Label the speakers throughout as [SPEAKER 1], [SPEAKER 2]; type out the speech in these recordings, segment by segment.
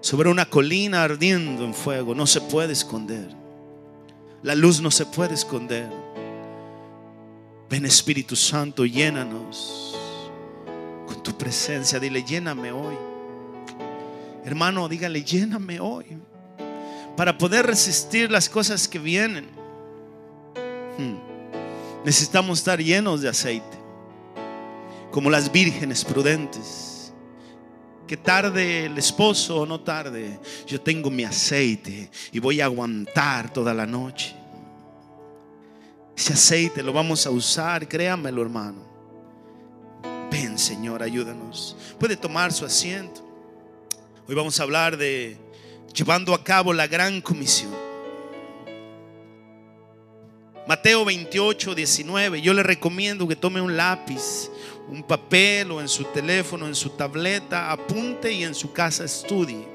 [SPEAKER 1] sobre una colina ardiendo en fuego. No se puede esconder. La luz no se puede esconder. Ven Espíritu Santo, llénanos con tu presencia. Dile, lléname hoy. Hermano, dígale, lléname hoy. Para poder resistir las cosas que vienen. Hmm. Necesitamos estar llenos de aceite. Como las vírgenes prudentes. Que tarde el esposo o no tarde. Yo tengo mi aceite y voy a aguantar toda la noche. Ese aceite lo vamos a usar, créamelo hermano. Ven Señor, ayúdanos. Puede tomar su asiento. Hoy vamos a hablar de llevando a cabo la gran comisión. Mateo 28, 19. Yo le recomiendo que tome un lápiz, un papel o en su teléfono, en su tableta, apunte y en su casa estudie.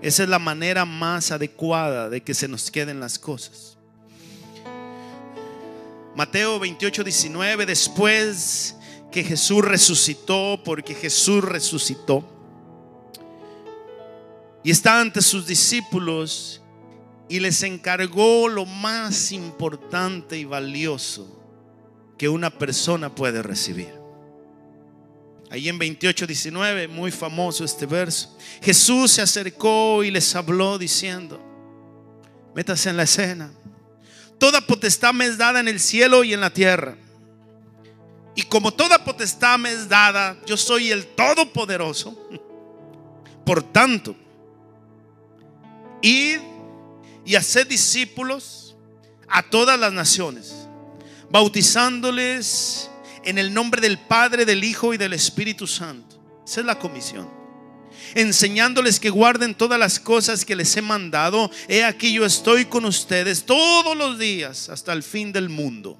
[SPEAKER 1] Esa es la manera más adecuada de que se nos queden las cosas. Mateo 28, 19. Después que Jesús resucitó, porque Jesús resucitó, y está ante sus discípulos y les encargó lo más importante y valioso que una persona puede recibir. Ahí en 28, 19, muy famoso este verso. Jesús se acercó y les habló diciendo, métase en la escena. Toda potestad me es dada en el cielo y en la tierra. Y como toda potestad me es dada, yo soy el Todopoderoso. Por tanto, id y haced discípulos a todas las naciones, bautizándoles en el nombre del Padre, del Hijo y del Espíritu Santo. Esa es la comisión. Enseñándoles que guarden todas las cosas que les he mandado. He aquí yo estoy con ustedes todos los días hasta el fin del mundo.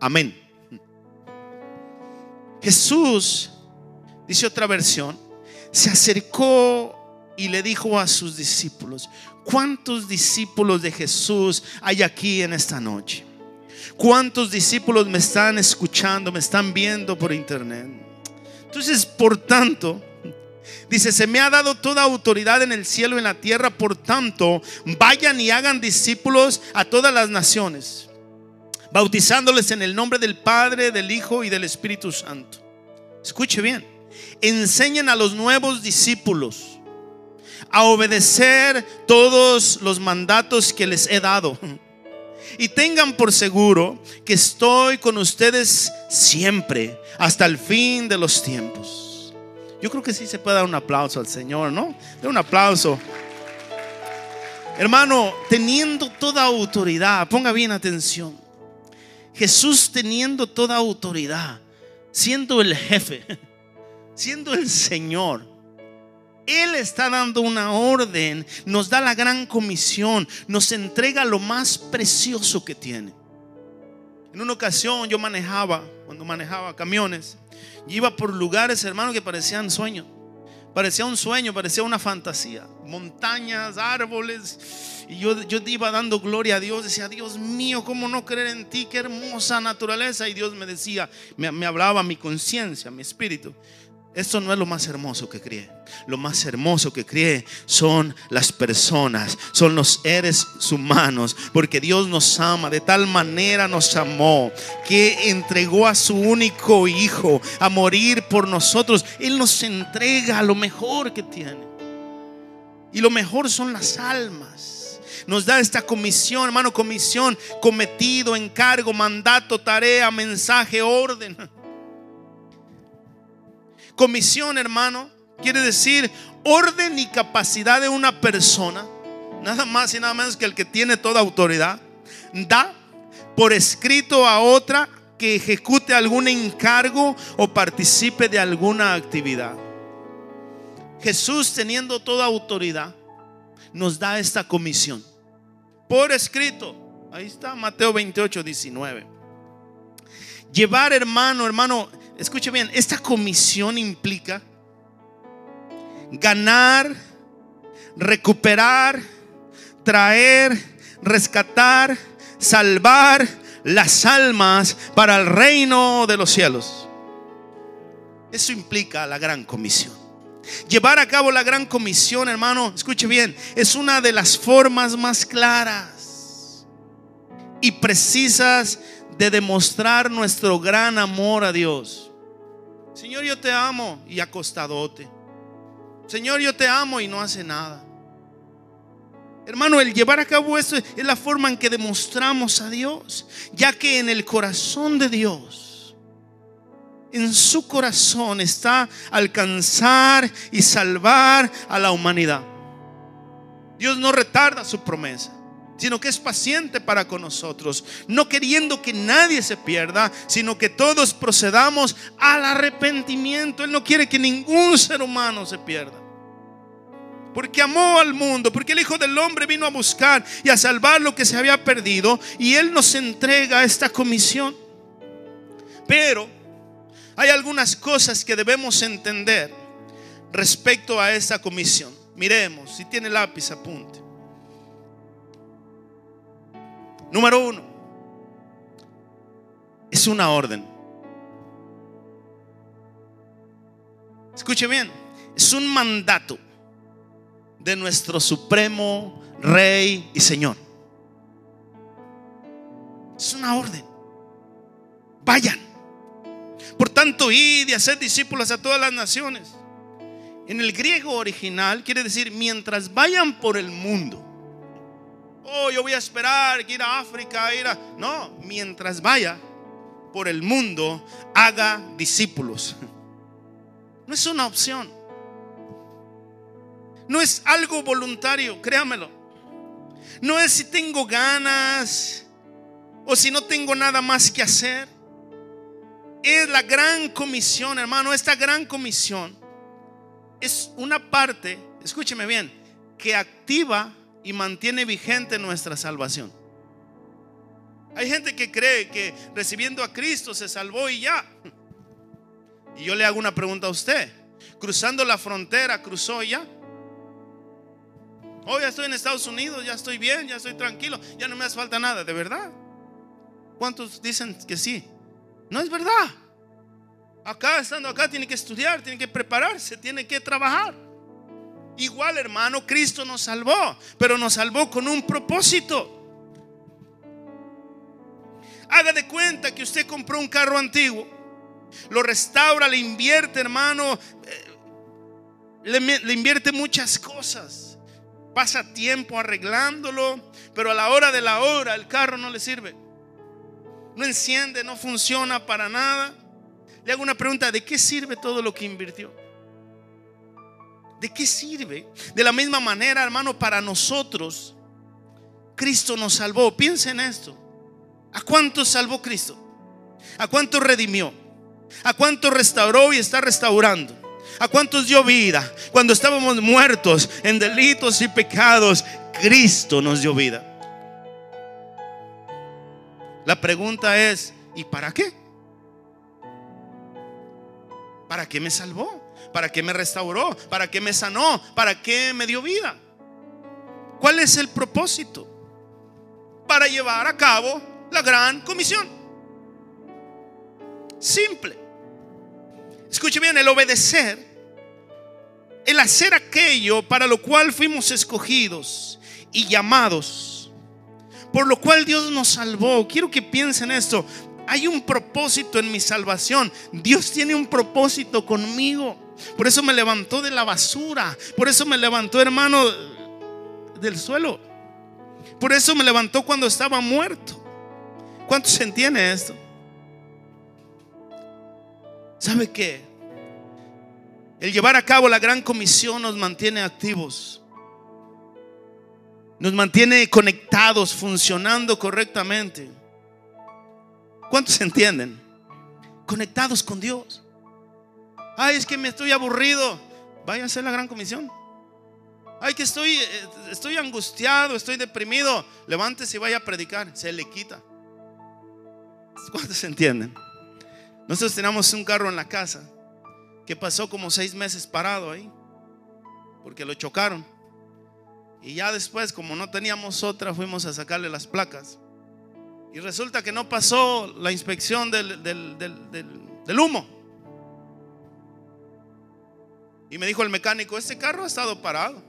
[SPEAKER 1] Amén. Jesús, dice otra versión, se acercó y le dijo a sus discípulos, ¿cuántos discípulos de Jesús hay aquí en esta noche? ¿Cuántos discípulos me están escuchando, me están viendo por internet? Entonces, por tanto, dice, se me ha dado toda autoridad en el cielo y en la tierra, por tanto, vayan y hagan discípulos a todas las naciones, bautizándoles en el nombre del Padre, del Hijo y del Espíritu Santo. Escuche bien, enseñen a los nuevos discípulos a obedecer todos los mandatos que les he dado. Y tengan por seguro que estoy con ustedes siempre, hasta el fin de los tiempos. Yo creo que sí se puede dar un aplauso al Señor, ¿no? De un aplauso. Hermano, teniendo toda autoridad, ponga bien atención. Jesús teniendo toda autoridad, siendo el jefe, siendo el Señor él está dando una orden, nos da la gran comisión, nos entrega lo más precioso que tiene. En una ocasión yo manejaba, cuando manejaba camiones, y iba por lugares, hermano, que parecían sueños. Parecía un sueño, parecía una fantasía. Montañas, árboles. Y yo, yo iba dando gloria a Dios. Decía, Dios mío, ¿cómo no creer en ti? Qué hermosa naturaleza. Y Dios me decía, me, me hablaba mi conciencia, mi espíritu. Esto no es lo más hermoso que cree. Lo más hermoso que cree son las personas, son los seres humanos, porque Dios nos ama, de tal manera nos amó, que entregó a su único hijo a morir por nosotros. Él nos entrega lo mejor que tiene. Y lo mejor son las almas. Nos da esta comisión, hermano, comisión, cometido, encargo, mandato, tarea, mensaje, orden. Comisión, hermano, quiere decir orden y capacidad de una persona, nada más y nada menos que el que tiene toda autoridad, da por escrito a otra que ejecute algún encargo o participe de alguna actividad. Jesús teniendo toda autoridad nos da esta comisión por escrito. Ahí está Mateo 28, 19. Llevar hermano, hermano, escuche bien, esta comisión implica ganar, recuperar, traer, rescatar, salvar las almas para el reino de los cielos. Eso implica la gran comisión. Llevar a cabo la gran comisión, hermano, escuche bien, es una de las formas más claras y precisas de demostrar nuestro gran amor a Dios. Señor, yo te amo y acostadote. Señor, yo te amo y no hace nada. Hermano, el llevar a cabo esto es la forma en que demostramos a Dios, ya que en el corazón de Dios, en su corazón está alcanzar y salvar a la humanidad. Dios no retarda su promesa, sino que es paciente para con nosotros, no queriendo que nadie se pierda, sino que todos procedamos al arrepentimiento. Él no quiere que ningún ser humano se pierda porque amó al mundo, porque el Hijo del Hombre vino a buscar y a salvar lo que se había perdido, y Él nos entrega esta comisión. Pero hay algunas cosas que debemos entender respecto a esta comisión. Miremos, si tiene lápiz, apunte. Número uno, es una orden. Escuche bien, es un mandato de nuestro supremo Rey y Señor. Es una orden. Vayan. Por tanto, id y hacer discípulos a todas las naciones. En el griego original quiere decir mientras vayan por el mundo. Oh, yo voy a esperar ir a África, ir a... No, mientras vaya por el mundo, haga discípulos. No es una opción. No es algo voluntario, créamelo. No es si tengo ganas o si no tengo nada más que hacer. Es la gran comisión, hermano. Esta gran comisión es una parte, escúcheme bien, que activa y mantiene vigente nuestra salvación. Hay gente que cree que recibiendo a Cristo se salvó y ya. Y yo le hago una pregunta a usted. Cruzando la frontera, cruzó y ya. Oh, ya estoy en Estados Unidos, ya estoy bien, ya estoy tranquilo, ya no me hace falta nada, ¿de verdad? ¿Cuántos dicen que sí? No es verdad. Acá, estando acá, tiene que estudiar, tiene que prepararse, tiene que trabajar. Igual, hermano, Cristo nos salvó, pero nos salvó con un propósito. Haga de cuenta que usted compró un carro antiguo, lo restaura, le invierte, hermano, eh, le, le invierte muchas cosas pasa tiempo arreglándolo, pero a la hora de la hora el carro no le sirve. No enciende, no funciona para nada. Le hago una pregunta, ¿de qué sirve todo lo que invirtió? ¿De qué sirve? De la misma manera, hermano, para nosotros, Cristo nos salvó. Piensa en esto. ¿A cuántos salvó Cristo? ¿A cuántos redimió? ¿A cuántos restauró y está restaurando? ¿A cuántos dio vida? Cuando estábamos muertos en delitos y pecados, Cristo nos dio vida. La pregunta es, ¿y para qué? ¿Para qué me salvó? ¿Para qué me restauró? ¿Para qué me sanó? ¿Para qué me dio vida? ¿Cuál es el propósito? Para llevar a cabo la gran comisión. Simple. Escuche bien, el obedecer, el hacer aquello para lo cual fuimos escogidos y llamados, por lo cual Dios nos salvó. Quiero que piensen esto. Hay un propósito en mi salvación. Dios tiene un propósito conmigo. Por eso me levantó de la basura. Por eso me levantó, hermano, del suelo. Por eso me levantó cuando estaba muerto. ¿Cuántos entiende esto? ¿Sabe qué? El llevar a cabo la gran comisión nos mantiene activos. Nos mantiene conectados, funcionando correctamente. ¿Cuántos entienden? Conectados con Dios. Ay, es que me estoy aburrido. Vaya a hacer la gran comisión. Ay, que estoy, eh, estoy angustiado, estoy deprimido. Levántese y vaya a predicar. Se le quita. ¿Cuántos entienden? Nosotros teníamos un carro en la casa que pasó como seis meses parado ahí, porque lo chocaron. Y ya después, como no teníamos otra, fuimos a sacarle las placas. Y resulta que no pasó la inspección del, del, humo. Y me dijo el mecánico, este carro ha estado parado.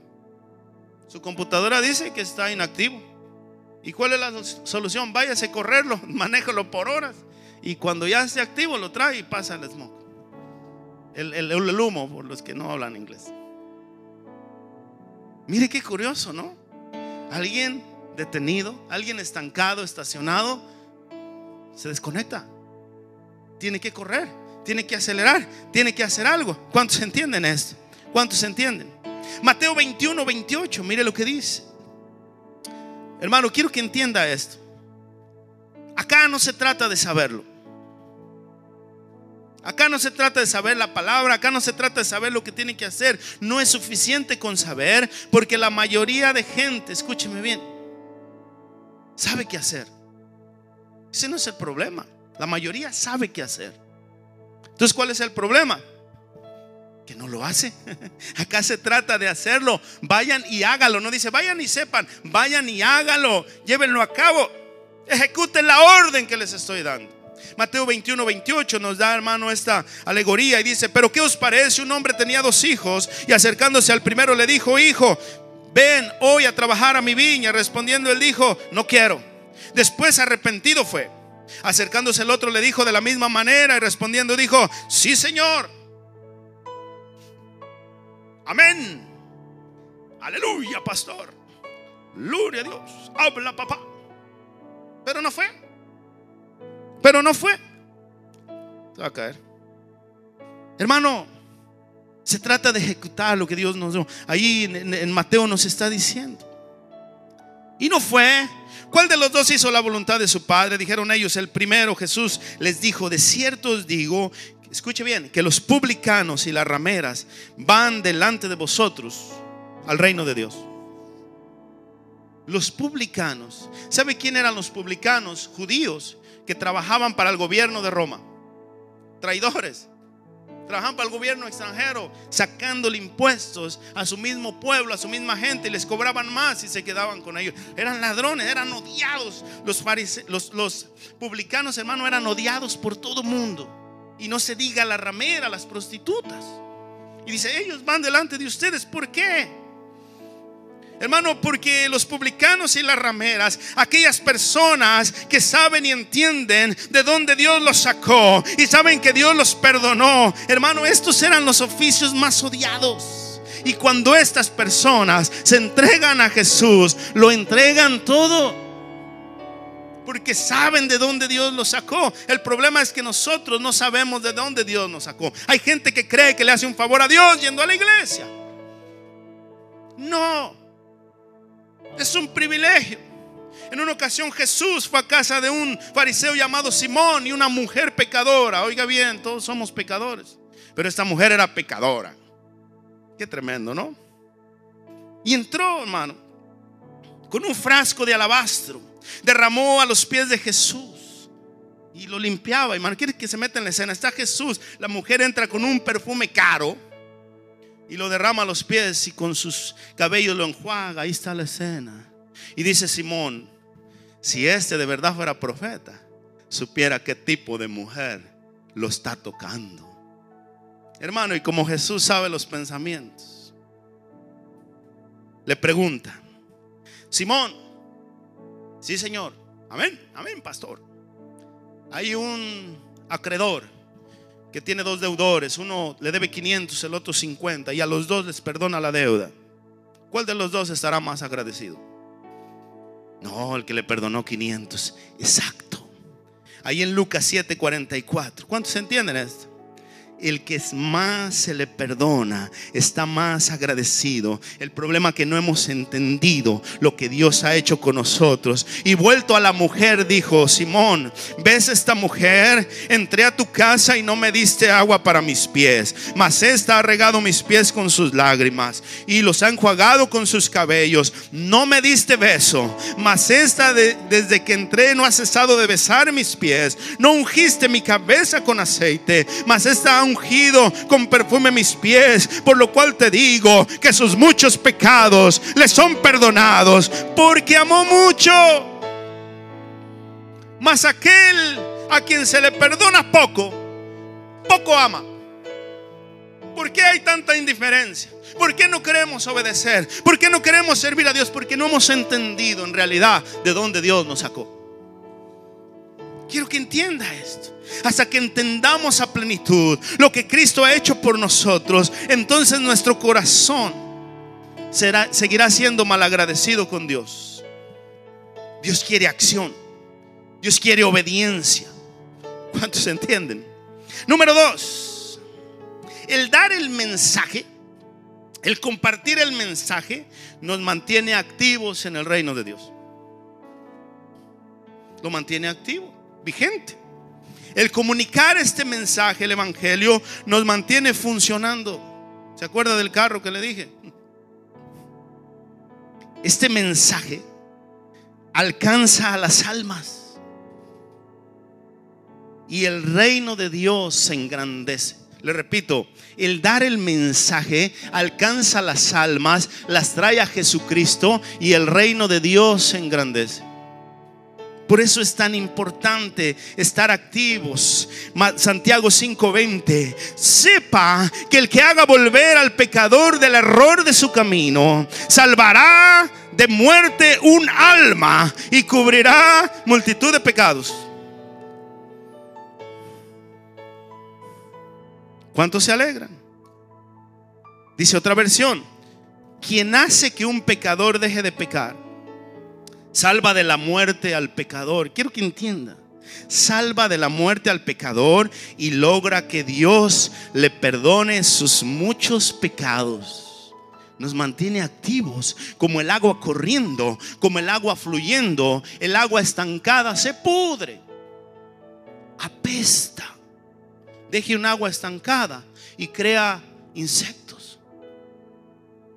[SPEAKER 1] Su computadora dice que está inactivo. ¿Y cuál es la solución? Váyase a correrlo, manéjalo por horas. Y cuando ya esté activo lo trae y pasa el smoke. El, el humo, por los que no hablan inglés. Mire qué curioso, ¿no? Alguien detenido, alguien estancado, estacionado, se desconecta. Tiene que correr, tiene que acelerar, tiene que hacer algo. ¿Cuántos entienden esto? ¿Cuántos entienden? Mateo 21, 28, mire lo que dice. Hermano, quiero que entienda esto. Acá no se trata de saberlo. Acá no se trata de saber la palabra, acá no se trata de saber lo que tiene que hacer. No es suficiente con saber, porque la mayoría de gente, escúcheme bien, sabe qué hacer. Ese no es el problema. La mayoría sabe qué hacer. Entonces, ¿cuál es el problema? Que no lo hace. Acá se trata de hacerlo. Vayan y hágalo. No dice, vayan y sepan. Vayan y hágalo. Llévenlo a cabo. Ejecuten la orden que les estoy dando. Mateo 21, 28 nos da, hermano, esta alegoría y dice, pero ¿qué os parece? Un hombre tenía dos hijos y acercándose al primero le dijo, hijo, ven hoy a trabajar a mi viña. Respondiendo él dijo, no quiero. Después arrepentido fue. Acercándose el otro le dijo de la misma manera y respondiendo dijo, sí Señor. Amén. Aleluya, pastor. Gloria a Dios. Habla, papá. Pero no fue. Pero no fue. Se va a caer. Hermano, se trata de ejecutar lo que Dios nos dio. Ahí en, Mateo nos está diciendo. Y no fue. ¿Cuál de los dos hizo la voluntad de su padre? Dijeron ellos, el primero Jesús les dijo, de cierto os digo, escuche bien, que los publicanos y las rameras van delante de vosotros al reino de Dios. Los publicanos, ¿sabe quién eran los publicanos? Judíos que trabajaban para el gobierno de Roma. Traidores. Trabajaban para el gobierno extranjero, sacándole impuestos a su mismo pueblo, a su misma gente, y les cobraban más y se quedaban con ellos. Eran ladrones, eran odiados. Los, los, los publicanos, hermano, eran odiados por todo mundo. Y no se diga la ramera, las prostitutas. Y dice, ellos van delante de ustedes. ¿Por qué? Hermano, porque los publicanos y las rameras, aquellas personas que saben y entienden de dónde Dios los sacó y saben que Dios los perdonó, hermano, estos eran los oficios más odiados. Y cuando estas personas se entregan a Jesús, lo entregan todo. Porque saben de dónde Dios los sacó. El problema es que nosotros no sabemos de dónde Dios nos sacó. Hay gente que cree que le hace un favor a Dios yendo a la iglesia. No. Es un privilegio. En una ocasión Jesús fue a casa de un fariseo llamado Simón y una mujer pecadora. Oiga bien, todos somos pecadores. Pero esta mujer era pecadora. Qué tremendo, ¿no? Y entró, hermano, con un frasco de alabastro. Derramó a los pies de Jesús. Y lo limpiaba. Hermano, quiere que se meta en la escena. Está Jesús. La mujer entra con un perfume caro y lo derrama a los pies y con sus cabellos lo enjuaga. Ahí está la escena. Y dice Simón, si este de verdad fuera profeta, supiera qué tipo de mujer lo está tocando. Hermano, y como Jesús sabe los pensamientos, le pregunta, Simón, sí Señor, amén, amén, pastor. Hay un acreedor que tiene dos deudores, uno le debe 500, el otro 50, y a los dos les perdona la deuda. ¿Cuál de los dos estará más agradecido? No, el que le perdonó 500. Exacto. Ahí en Lucas 7:44. ¿Cuántos entienden esto? El que más se le perdona está más agradecido. El problema es que no hemos entendido lo que Dios ha hecho con nosotros. Y vuelto a la mujer, dijo, Simón, ¿ves esta mujer? Entré a tu casa y no me diste agua para mis pies, mas esta ha regado mis pies con sus lágrimas y los ha enjuagado con sus cabellos. No me diste beso, mas esta desde que entré no ha cesado de besar mis pies. No ungiste mi cabeza con aceite, mas esta ungido con perfume mis pies, por lo cual te digo que sus muchos pecados le son perdonados, porque amó mucho. Mas aquel a quien se le perdona poco, poco ama. ¿Por qué hay tanta indiferencia? ¿Por qué no queremos obedecer? ¿Por qué no queremos servir a Dios? Porque no hemos entendido en realidad de dónde Dios nos sacó. Quiero que entienda esto. Hasta que entendamos a plenitud lo que Cristo ha hecho por nosotros, entonces nuestro corazón será, seguirá siendo malagradecido con Dios. Dios quiere acción. Dios quiere obediencia. ¿Cuántos entienden? Número dos, el dar el mensaje, el compartir el mensaje, nos mantiene activos en el reino de Dios. Lo mantiene activo, vigente. El comunicar este mensaje, el Evangelio, nos mantiene funcionando. ¿Se acuerda del carro que le dije? Este mensaje alcanza a las almas y el reino de Dios se engrandece. Le repito, el dar el mensaje alcanza las almas, las trae a Jesucristo y el reino de Dios se engrandece. Por eso es tan importante estar activos. Santiago 5:20. Sepa que el que haga volver al pecador del error de su camino, salvará de muerte un alma y cubrirá multitud de pecados. ¿Cuántos se alegran? Dice otra versión, quien hace que un pecador deje de pecar, salva de la muerte al pecador. Quiero que entienda, salva de la muerte al pecador y logra que Dios le perdone sus muchos pecados. Nos mantiene activos como el agua corriendo, como el agua fluyendo, el agua estancada se pudre, apesta deje un agua estancada y crea insectos.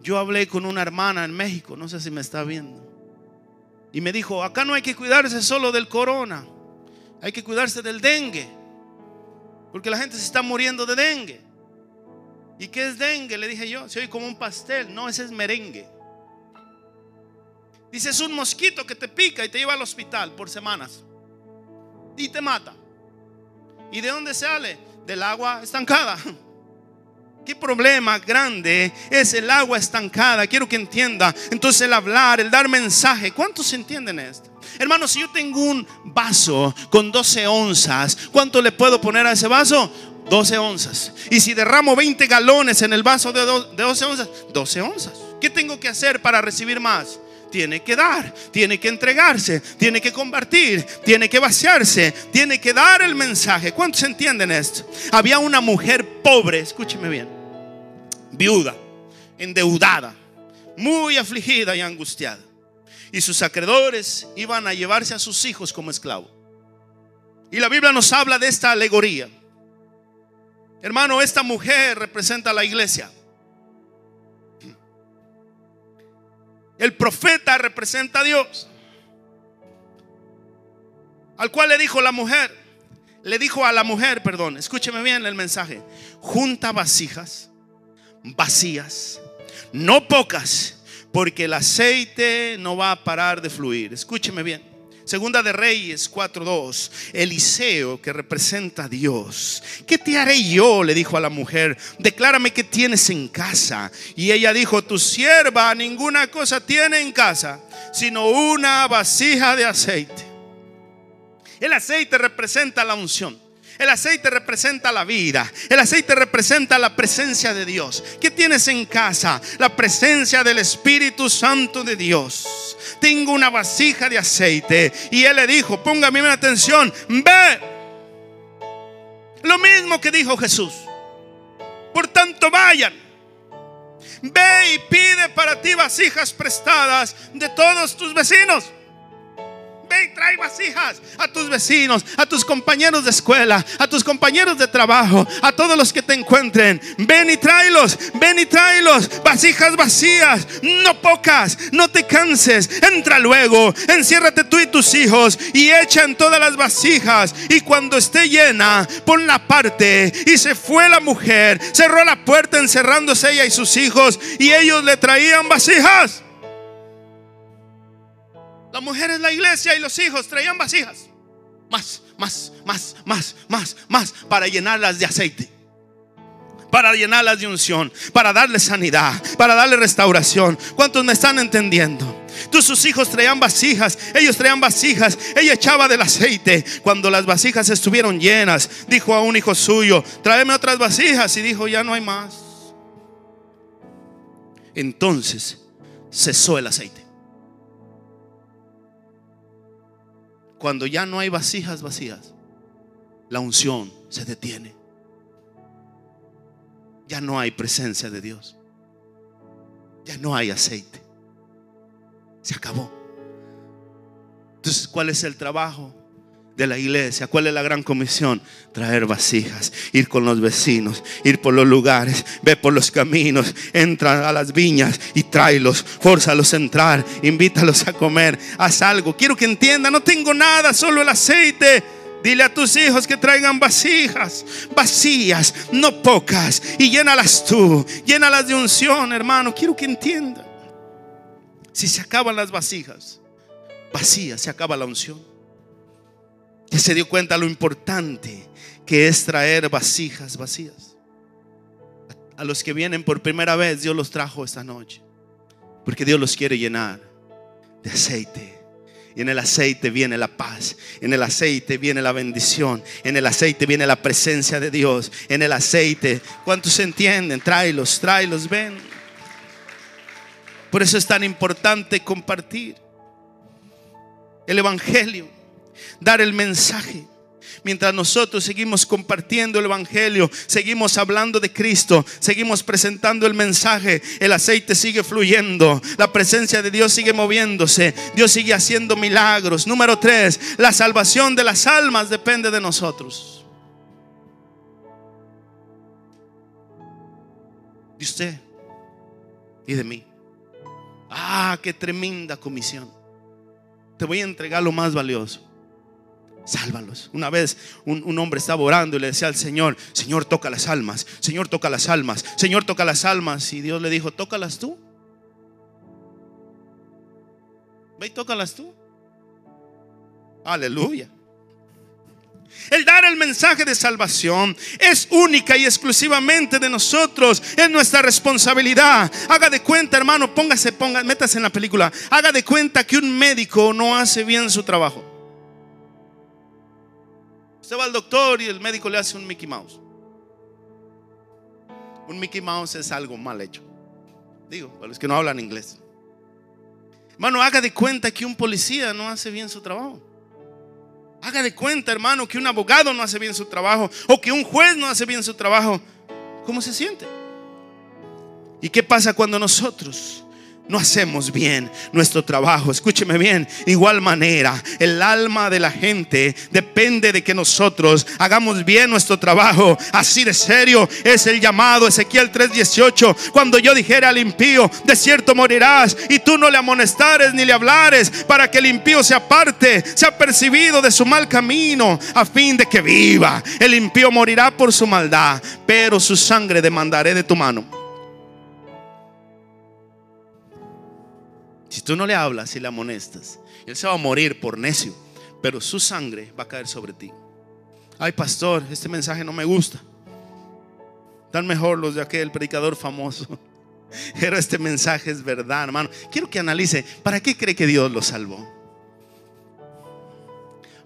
[SPEAKER 1] Yo hablé con una hermana en México, no sé si me está viendo, y me dijo, acá no hay que cuidarse solo del corona, hay que cuidarse del dengue, porque la gente se está muriendo de dengue. ¿Y qué es dengue? Le dije yo, se oye como un pastel, no, ese es merengue. Dice, es un mosquito que te pica y te lleva al hospital por semanas y te mata. ¿Y de dónde sale? del agua estancada. ¿Qué problema grande es el agua estancada? Quiero que entienda. Entonces el hablar, el dar mensaje. ¿Cuántos entienden esto? Hermano, si yo tengo un vaso con 12 onzas, ¿cuánto le puedo poner a ese vaso? 12 onzas. Y si derramo 20 galones en el vaso de 12 onzas, 12 onzas. ¿Qué tengo que hacer para recibir más? Tiene que dar, tiene que entregarse, tiene que compartir, tiene que vaciarse, tiene que dar el mensaje. ¿Cuántos entienden esto? Había una mujer pobre, escúcheme bien, viuda, endeudada, muy afligida y angustiada. Y sus acreedores iban a llevarse a sus hijos como esclavos. Y la Biblia nos habla de esta alegoría. Hermano, esta mujer representa a la iglesia. El profeta representa a Dios. Al cual le dijo la mujer, le dijo a la mujer, perdón, escúcheme bien el mensaje, junta vasijas vacías, no pocas, porque el aceite no va a parar de fluir. Escúcheme bien. Segunda de Reyes 4:2. Eliseo que representa a Dios. ¿Qué te haré yo? Le dijo a la mujer. Declárame qué tienes en casa. Y ella dijo, tu sierva ninguna cosa tiene en casa, sino una vasija de aceite. El aceite representa la unción. El aceite representa la vida. El aceite representa la presencia de Dios. ¿Qué tienes en casa? La presencia del Espíritu Santo de Dios. Tengo una vasija de aceite. Y él le dijo, póngame atención, ve. Lo mismo que dijo Jesús. Por tanto, vayan. Ve y pide para ti vasijas prestadas de todos tus vecinos ve y trae vasijas a tus vecinos, a tus compañeros de escuela, a tus compañeros de trabajo, a todos los que te encuentren. Ven y tráelos, ven y tráelos. Vasijas vacías, no pocas, no te canses. Entra luego, enciérrate tú y tus hijos y echan todas las vasijas. Y cuando esté llena, pon la parte. Y se fue la mujer, cerró la puerta encerrándose ella y sus hijos. Y ellos le traían vasijas. Las mujeres, la iglesia y los hijos traían vasijas. Más, más, más, más, más, más para llenarlas de aceite. para llenarlas de unción, para darle sanidad, para darle restauración. ¿Cuántos me están entendiendo? Tú, sus hijos traían vasijas, ellos traían vasijas, ella echaba del aceite. Cuando las vasijas estuvieron llenas, dijo a un hijo suyo, tráeme otras vasijas y dijo, ya no hay más. Entonces cesó el aceite. Cuando ya no hay vasijas vacías, la unción se detiene. Ya no hay presencia de Dios. Ya no hay aceite. Se acabó. Entonces, ¿cuál es el trabajo de la iglesia? ¿Cuál es la gran comisión? Traer vasijas, ir con los vecinos, ir por los lugares, ve por los caminos, entra a las viñas y tráelos, fórzalos a entrar, invítalos a comer, haz algo. Quiero que entiendan, no tengo nada, solo el aceite. Dile a tus hijos que traigan vasijas, vacías, no pocas, y llénalas tú, llénalas de unción, hermano. Quiero que entiendan. Si se acaban las vasijas vacías, se acaba la unción. Ya se dio cuenta lo importante que es traer vasijas vacías. A los que vienen por primera vez, Dios los trajo esta noche. Porque Dios los quiere llenar de aceite. Y en el aceite viene la paz. En el aceite viene la bendición. En el aceite viene la presencia de Dios. En el aceite. ¿Cuántos entienden? Tráelos, tráelos, ven. Por eso es tan importante compartir el Evangelio, dar el mensaje. Mientras nosotros seguimos compartiendo el Evangelio, seguimos hablando de Cristo, seguimos presentando el mensaje, el aceite sigue fluyendo, la presencia de Dios sigue moviéndose, Dios sigue haciendo milagros. Número tres, la salvación de las almas depende de nosotros. De usted y de mí. Ah, qué tremenda comisión. Te voy a entregar lo más valioso. Sálvalos. Una vez un, hombre estaba orando y le decía al Señor, Señor, toca las almas, Señor, toca las almas, Señor, toca las almas. Y Dios le dijo, tócalas tú. Ve y tócalas tú. Aleluya. El dar el mensaje de salvación es única y exclusivamente de nosotros. Es nuestra responsabilidad. Haga de cuenta, hermano, póngase, póngase, métase en la película. Haga de cuenta que un médico no hace bien su trabajo. Usted va al doctor y el médico le hace un Mickey Mouse. Un Mickey Mouse es algo mal hecho. Digo, para los que no hablan inglés. Hermano, haga de cuenta que un policía no hace bien su trabajo. Haga de cuenta, hermano, que un abogado no hace bien su trabajo o que un juez no hace bien su trabajo. ¿Cómo se siente? ¿Y qué pasa cuando nosotros no hacemos bien nuestro trabajo. Escúcheme bien, igual manera, el alma de la gente depende de que nosotros hagamos bien nuestro trabajo. Así de serio es el llamado Ezequiel 3:18, cuando yo dijera al impío, de cierto morirás, y tú no le amonestares ni le hablares, para que el impío se aparte, sea percibido de su mal camino, a fin de que viva. El impío morirá por su maldad, pero su sangre demandaré de tu mano. Si tú no le hablas y le amonestas, él se va a morir por necio, pero su sangre va a caer sobre ti. Ay, pastor, este mensaje no me gusta. Tan mejor los de aquel predicador famoso. Pero este mensaje es verdad, hermano. Quiero que analice, ¿para qué cree que Dios lo salvó?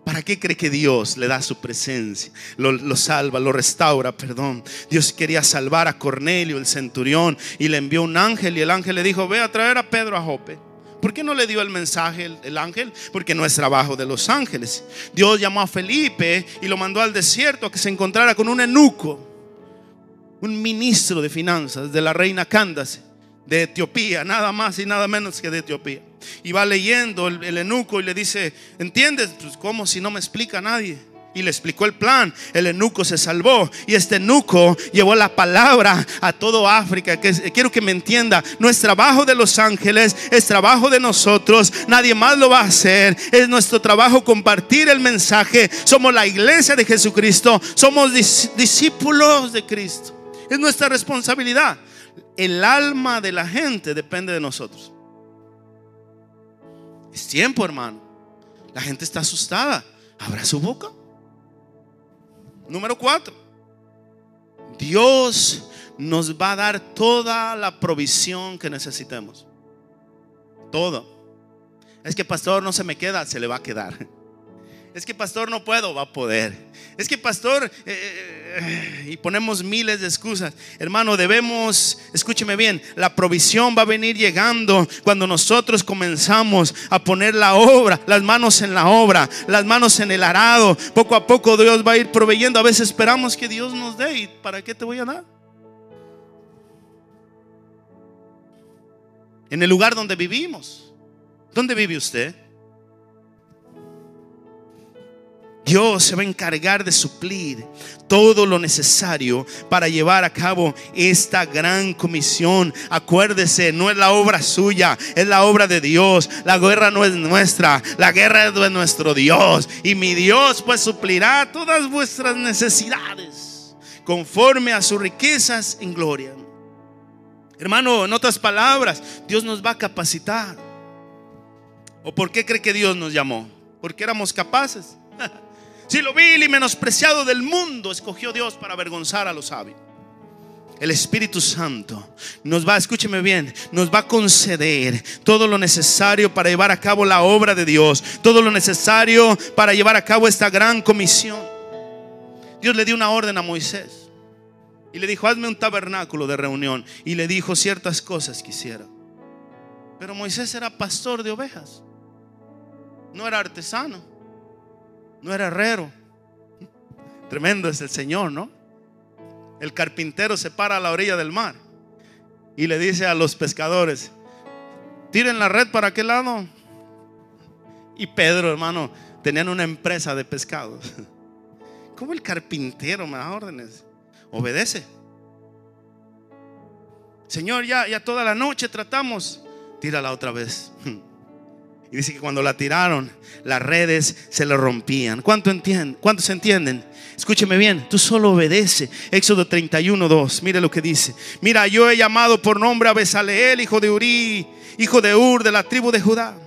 [SPEAKER 1] ¿Para qué cree que Dios le da su presencia? Lo, lo, salva, lo restaura, perdón. Dios quería salvar a Cornelio, el centurión, y le envió un ángel y el ángel le dijo, ve a traer a Pedro a Jope. ¿Por qué no le dio el mensaje el, ángel? Porque no es trabajo de los ángeles. Dios llamó a Felipe y lo mandó al desierto a que se encontrara con un eunuco, un ministro de finanzas de la reina Candace de Etiopía, nada más y nada menos que de Etiopía. Y va leyendo el, el eunuco y le dice, ¿entiendes? Pues ¿cómo si no me explica nadie? Y le explicó el plan. El enuco se salvó y este enuco llevó la palabra a todo África. Quiero que me entienda, no es trabajo de los ángeles, es trabajo de nosotros. Nadie más lo va a hacer. Es nuestro trabajo compartir el mensaje. Somos la iglesia de Jesucristo, somos discípulos de Cristo. Es nuestra responsabilidad. El alma de la gente depende de nosotros. Es tiempo, hermano. La gente está asustada. ¿Abra su boca. Número cuatro. Dios nos va a dar toda la provisión que necesitemos. Todo. Es que pastor no se me queda, se le va a quedar. Es que pastor no puedo, va a poder. Es que pastor, eh, eh, y ponemos miles de excusas. Hermano, debemos, escúcheme bien, la provisión va a venir llegando cuando nosotros comenzamos a poner la obra, las manos en la obra, las manos en el arado. Poco a poco Dios va a ir proveyendo. A veces esperamos que Dios nos dé. ¿Y para qué te voy a dar? En el lugar donde vivimos. ¿Dónde vive usted? Dios se va a encargar de suplir todo lo necesario para llevar a cabo esta gran comisión. Acuérdese, no es la obra suya, es la obra de Dios. La guerra no es nuestra, la guerra es de nuestro Dios. Y mi Dios pues suplirá todas vuestras necesidades conforme a sus riquezas en gloria. Hermano, en otras palabras, Dios nos va a capacitar. ¿O por qué cree que Dios nos llamó? Porque éramos capaces. Si lo vil y menospreciado del mundo escogió Dios para avergonzar a los sabios. El Espíritu Santo nos va, escúcheme bien, nos va a conceder todo lo necesario para llevar a cabo la obra de Dios, todo lo necesario para llevar a cabo esta gran comisión. Dios le dio una orden a Moisés y le dijo, hazme un tabernáculo de reunión y le dijo ciertas cosas que. Pero Moisés era pastor de ovejas, no era artesano no era herrero. Tremendo es el Señor, ¿no? El carpintero se para a la orilla del mar y le dice a los pescadores, tiren la red para aquel lado. Y Pedro, hermano, tenían una empresa de pescados. ¿Cómo el carpintero me da órdenes? Obedece. Señor, ya, ya toda la noche tratamos. Tírala otra vez. Dice que cuando la tiraron, las redes se le rompían. ¿Cuánto entienden? ¿Cuántos entienden? Escúcheme bien, tú solo obedece. Éxodo 31, 2. Mire lo que dice. Mira, yo he llamado por nombre a Besaleel, hijo de Uri, hijo de Ur, de la tribu de Judá.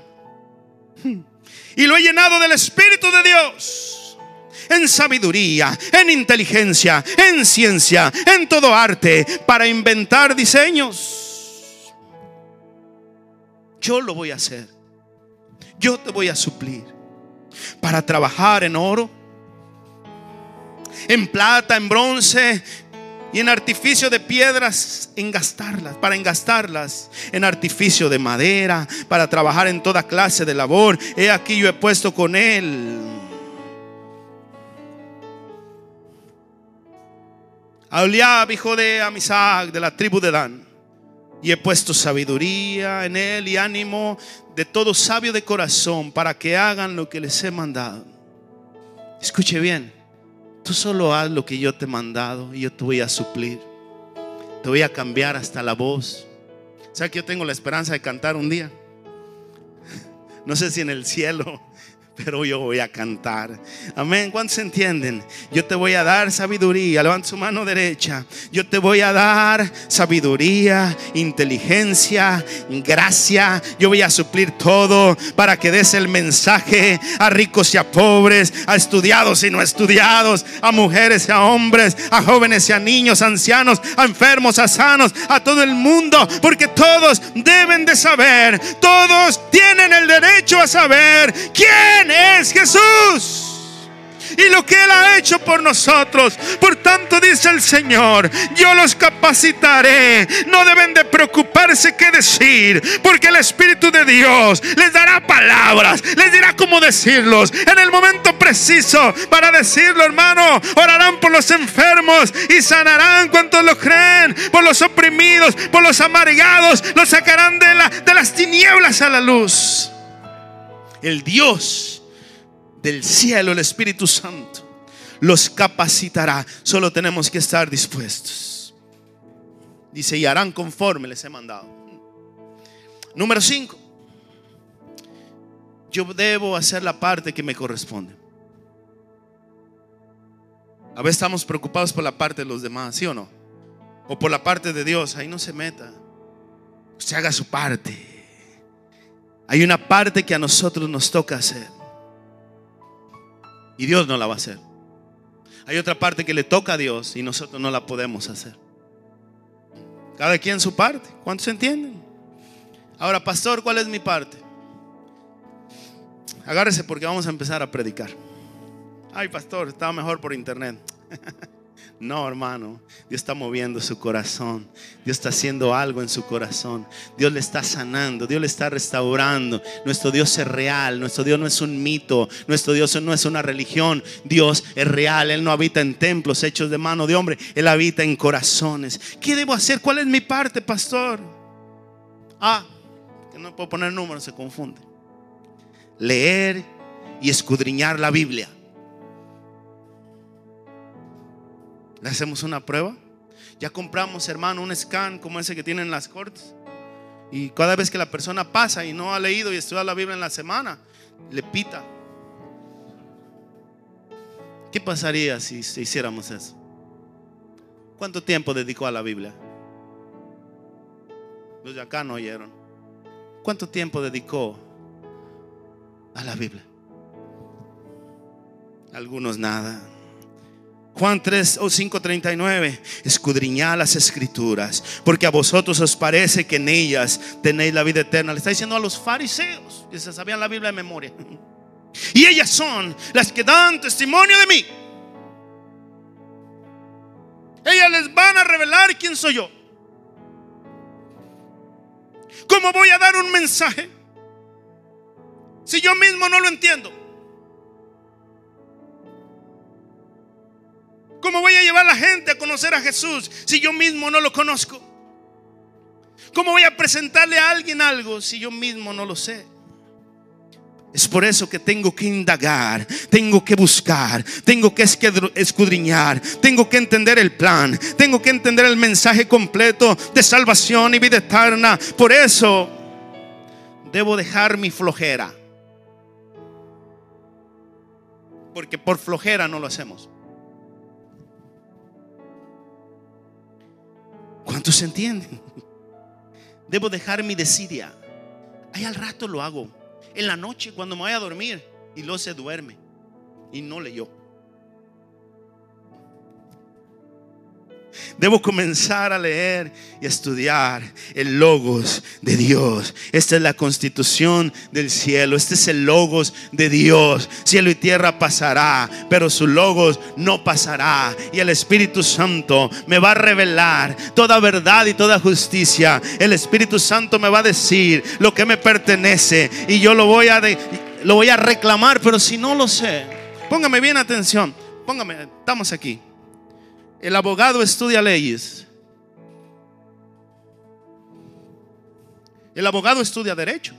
[SPEAKER 1] Y lo he llenado del Espíritu de Dios. En sabiduría, en inteligencia, en ciencia, en todo arte, para inventar diseños. Yo lo voy a hacer yo te voy a suplir para trabajar en oro, en plata, en bronce y en artificio de piedras, engastarlas, para engastarlas, en artificio de madera, para trabajar en toda clase de labor. He aquí yo he puesto con él. Hijo de Amisac, de la tribu de Dan. Y he puesto sabiduría en él y ánimo de todo sabio de corazón para que hagan lo que les he mandado. Escuche bien, tú solo haz lo que yo te he mandado y yo te voy a suplir. Te voy a cambiar hasta la voz. ¿Sabes que yo tengo la esperanza de cantar un día? No sé si en el cielo pero yo voy a cantar. Amén. ¿Cuántos entienden? Yo te voy a dar sabiduría. Levanta su mano derecha. Yo te voy a dar sabiduría, inteligencia, gracia. Yo voy a suplir todo para que des el mensaje a ricos y a pobres, a estudiados y no estudiados, a mujeres y a hombres, a jóvenes y a niños, a ancianos, a enfermos, a sanos, a todo el mundo. Porque todos deben de saber, todos tienen el derecho a saber quién es Jesús y lo que Él ha hecho por nosotros. Por tanto, dice el Señor, yo los capacitaré. No deben de preocuparse qué decir, porque el Espíritu de Dios les dará palabras, les dirá cómo decirlos en el momento preciso para decirlo, hermano. Orarán por los enfermos y sanarán cuantos lo creen, por los oprimidos, por los amargados, los sacarán de, la, de las tinieblas a la luz. El Dios del cielo, el Espíritu Santo, los capacitará. Solo tenemos que estar dispuestos. Dice, y harán conforme les he mandado. Número 5. Yo debo hacer la parte que me corresponde. A veces estamos preocupados por la parte de los demás, ¿sí o no? O por la parte de Dios. Ahí no se meta. Usted haga su parte. Hay una parte que a nosotros nos toca hacer. Y Dios no la va a hacer. Hay otra parte que le toca a Dios y nosotros no la podemos hacer. Cada quien su parte. ¿Cuántos entienden? Ahora, pastor, ¿cuál es mi parte? Agárrese porque vamos a empezar a predicar. Ay, pastor, estaba mejor por internet. No, hermano, Dios está moviendo su corazón. Dios está haciendo algo en su corazón. Dios le está sanando, Dios le está restaurando. Nuestro Dios es real, nuestro Dios no es un mito, nuestro Dios no es una religión. Dios es real, Él no habita en templos hechos de mano de hombre, Él habita en corazones. ¿Qué debo hacer? ¿Cuál es mi parte, pastor? Ah, que no puedo poner números, se confunde. Leer y escudriñar la Biblia. Le hacemos una prueba. Ya compramos, hermano, un scan como ese que tienen las cortes. Y cada vez que la persona pasa y no ha leído y estudia la Biblia en la semana, le pita. ¿Qué pasaría si, hiciéramos eso? ¿Cuánto tiempo dedicó a la Biblia? Los de acá no oyeron. ¿Cuánto tiempo dedicó a la Biblia? Algunos nada. Juan 3 o 5:39, escudriñad las escrituras, porque a vosotros os parece que en ellas tenéis la vida eterna. Le está diciendo a los fariseos que se sabían la Biblia de memoria. Y ellas son las que dan testimonio de mí. Ellas les van a revelar quién soy yo. ¿Cómo voy a dar un mensaje si yo mismo no lo entiendo? ¿Cómo voy a llevar a la gente a conocer a Jesús si yo mismo no lo conozco? ¿Cómo voy a presentarle a alguien algo si yo mismo no lo sé? Es por eso que tengo que indagar, tengo que buscar, tengo que escudriñar, tengo que entender el plan, tengo que entender el mensaje completo de salvación y vida eterna. Por eso debo dejar mi flojera. Porque por flojera no lo hacemos. ¿Cuántos entienden? Debo dejar mi desidia. Ahí al rato lo hago. En la noche cuando me voy a dormir y luego se duerme y no leyó. Debo comenzar a leer y estudiar el logos de Dios. Esta es la constitución del cielo. Este es el logos de Dios. Cielo y tierra pasará, pero su logos no pasará. Y el Espíritu Santo me va a revelar toda verdad y toda justicia. El Espíritu Santo me va a decir lo que me pertenece y yo lo voy a lo voy a reclamar, pero si no lo sé, póngame bien atención. Póngame, estamos aquí. El abogado estudia leyes. El abogado estudia derecho.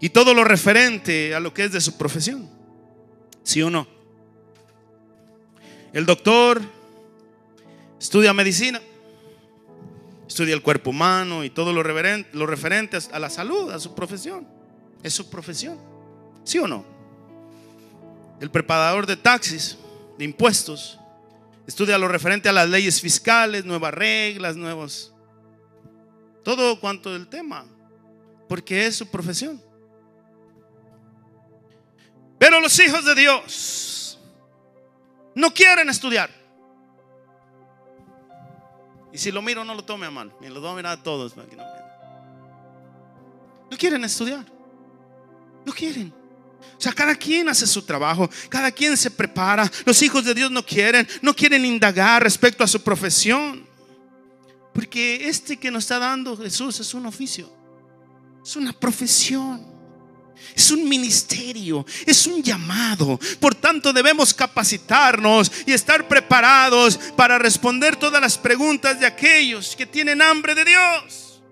[SPEAKER 1] Y todo lo referente a lo que es de su profesión. ¿Sí o no? El doctor estudia medicina, estudia el cuerpo humano y todo lo referente, lo referente a la salud, a su profesión. Es su profesión. ¿Sí o no? El preparador de taxis de impuestos, estudia lo referente a las leyes fiscales, nuevas reglas, nuevos, todo cuanto del tema, porque es su profesión. Pero los hijos de Dios no quieren estudiar. Y si lo miro, no lo tome a mal. Me lo voy a mirar a todos. no quieren estudiar. No quieren. O sea, cada quien hace su trabajo, cada quien se prepara. Los hijos de Dios no quieren, no quieren indagar respecto a su profesión. Porque este que nos está dando Jesús es un oficio, es una profesión. Es un ministerio, es un llamado. Por tanto, debemos capacitarnos y estar preparados para responder todas las preguntas de aquellos que tienen hambre de Dios.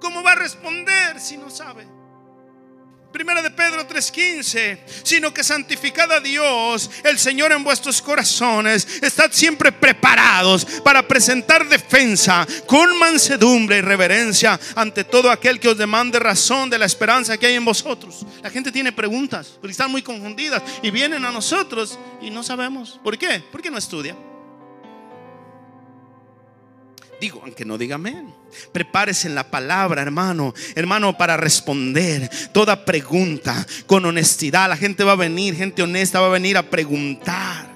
[SPEAKER 1] ¿Cómo va a responder si no sabe? Primera de Pedro 3:15, sino que santificad a Dios, el Señor en vuestros corazones, estad siempre preparados para presentar defensa con mansedumbre y reverencia ante todo aquel que os demande razón de la esperanza que hay en vosotros. La gente tiene preguntas, porque están muy confundidas y vienen a nosotros y no sabemos. ¿Por qué? Porque no estudia. Digo, aunque no diga amén. Prepárese en la palabra, hermano. Hermano, para responder toda pregunta con honestidad. La gente va a venir, gente honesta va a venir a preguntar.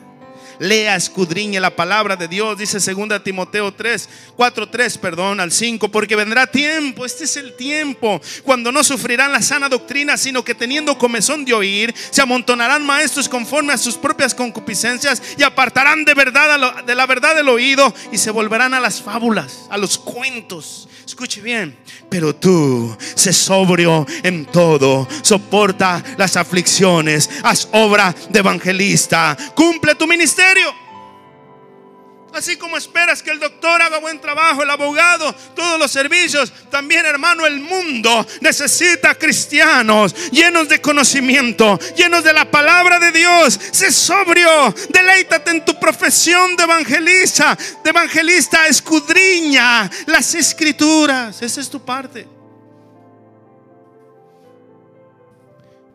[SPEAKER 1] Lea, escudriñe la palabra de Dios, dice 2 Timoteo 3, 4, 3, perdón, al 5, porque vendrá tiempo, este es el tiempo, cuando no sufrirán la sana doctrina, sino que teniendo comezón de oír, se amontonarán maestros conforme a sus propias concupiscencias y apartarán de verdad de la verdad del oído y se volverán a las fábulas, a los cuentos. Escuche bien, pero tú, sé sobrio en todo, soporta las aflicciones, haz obra de evangelista, cumple tu ministerio. Así como esperas que el doctor haga buen trabajo, el abogado, todos los servicios, también hermano, el mundo necesita cristianos llenos de conocimiento, llenos de la palabra de Dios. Sé sobrio, deleítate en tu profesión de evangelista, de evangelista, escudriña las escrituras. Esa es tu parte.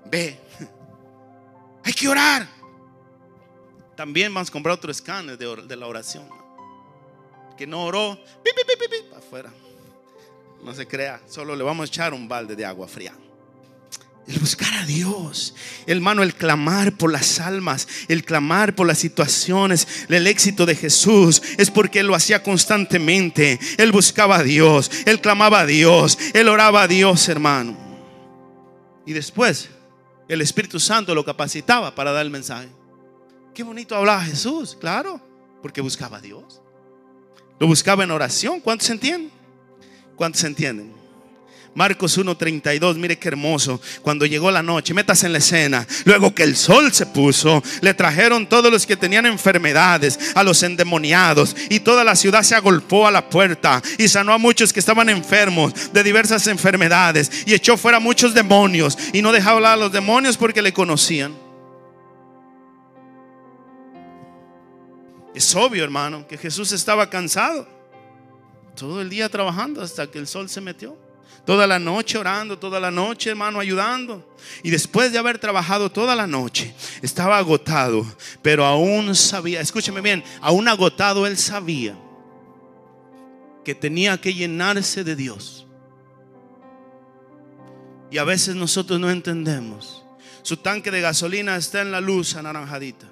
[SPEAKER 1] Ve, hay que orar. También vamos a comprar otro escáner de, la oración. Que no oró, afuera. No se crea, solo le vamos a echar un balde de agua fría. El buscar a Dios, hermano, el clamar por las almas, el clamar por las situaciones, el éxito de Jesús es porque Él lo hacía constantemente. Él buscaba a Dios, Él clamaba a Dios, Él oraba a Dios, hermano. Y después el Espíritu Santo lo capacitaba para dar el mensaje. Qué bonito hablaba Jesús, claro, porque buscaba a Dios. Lo buscaba en oración. ¿Cuántos entienden? ¿Cuántos entienden? Marcos 1:32, mire qué hermoso. Cuando llegó la noche, metas en la escena. Luego que el sol se puso, le trajeron todos los que tenían enfermedades, a los endemoniados, y toda la ciudad se agolpó a la puerta y sanó a muchos que estaban enfermos de diversas enfermedades y echó fuera muchos demonios y no dejaba hablar a los demonios porque le conocían. Es obvio, hermano, que Jesús estaba cansado. Todo el día trabajando hasta que el sol se metió. Toda la noche orando, toda la noche, hermano, ayudando. Y después de haber trabajado toda la noche, estaba agotado, pero aún sabía, escúcheme bien, aún agotado él sabía que tenía que llenarse de Dios. Y a veces nosotros no entendemos. Su tanque de gasolina está en la luz anaranjadita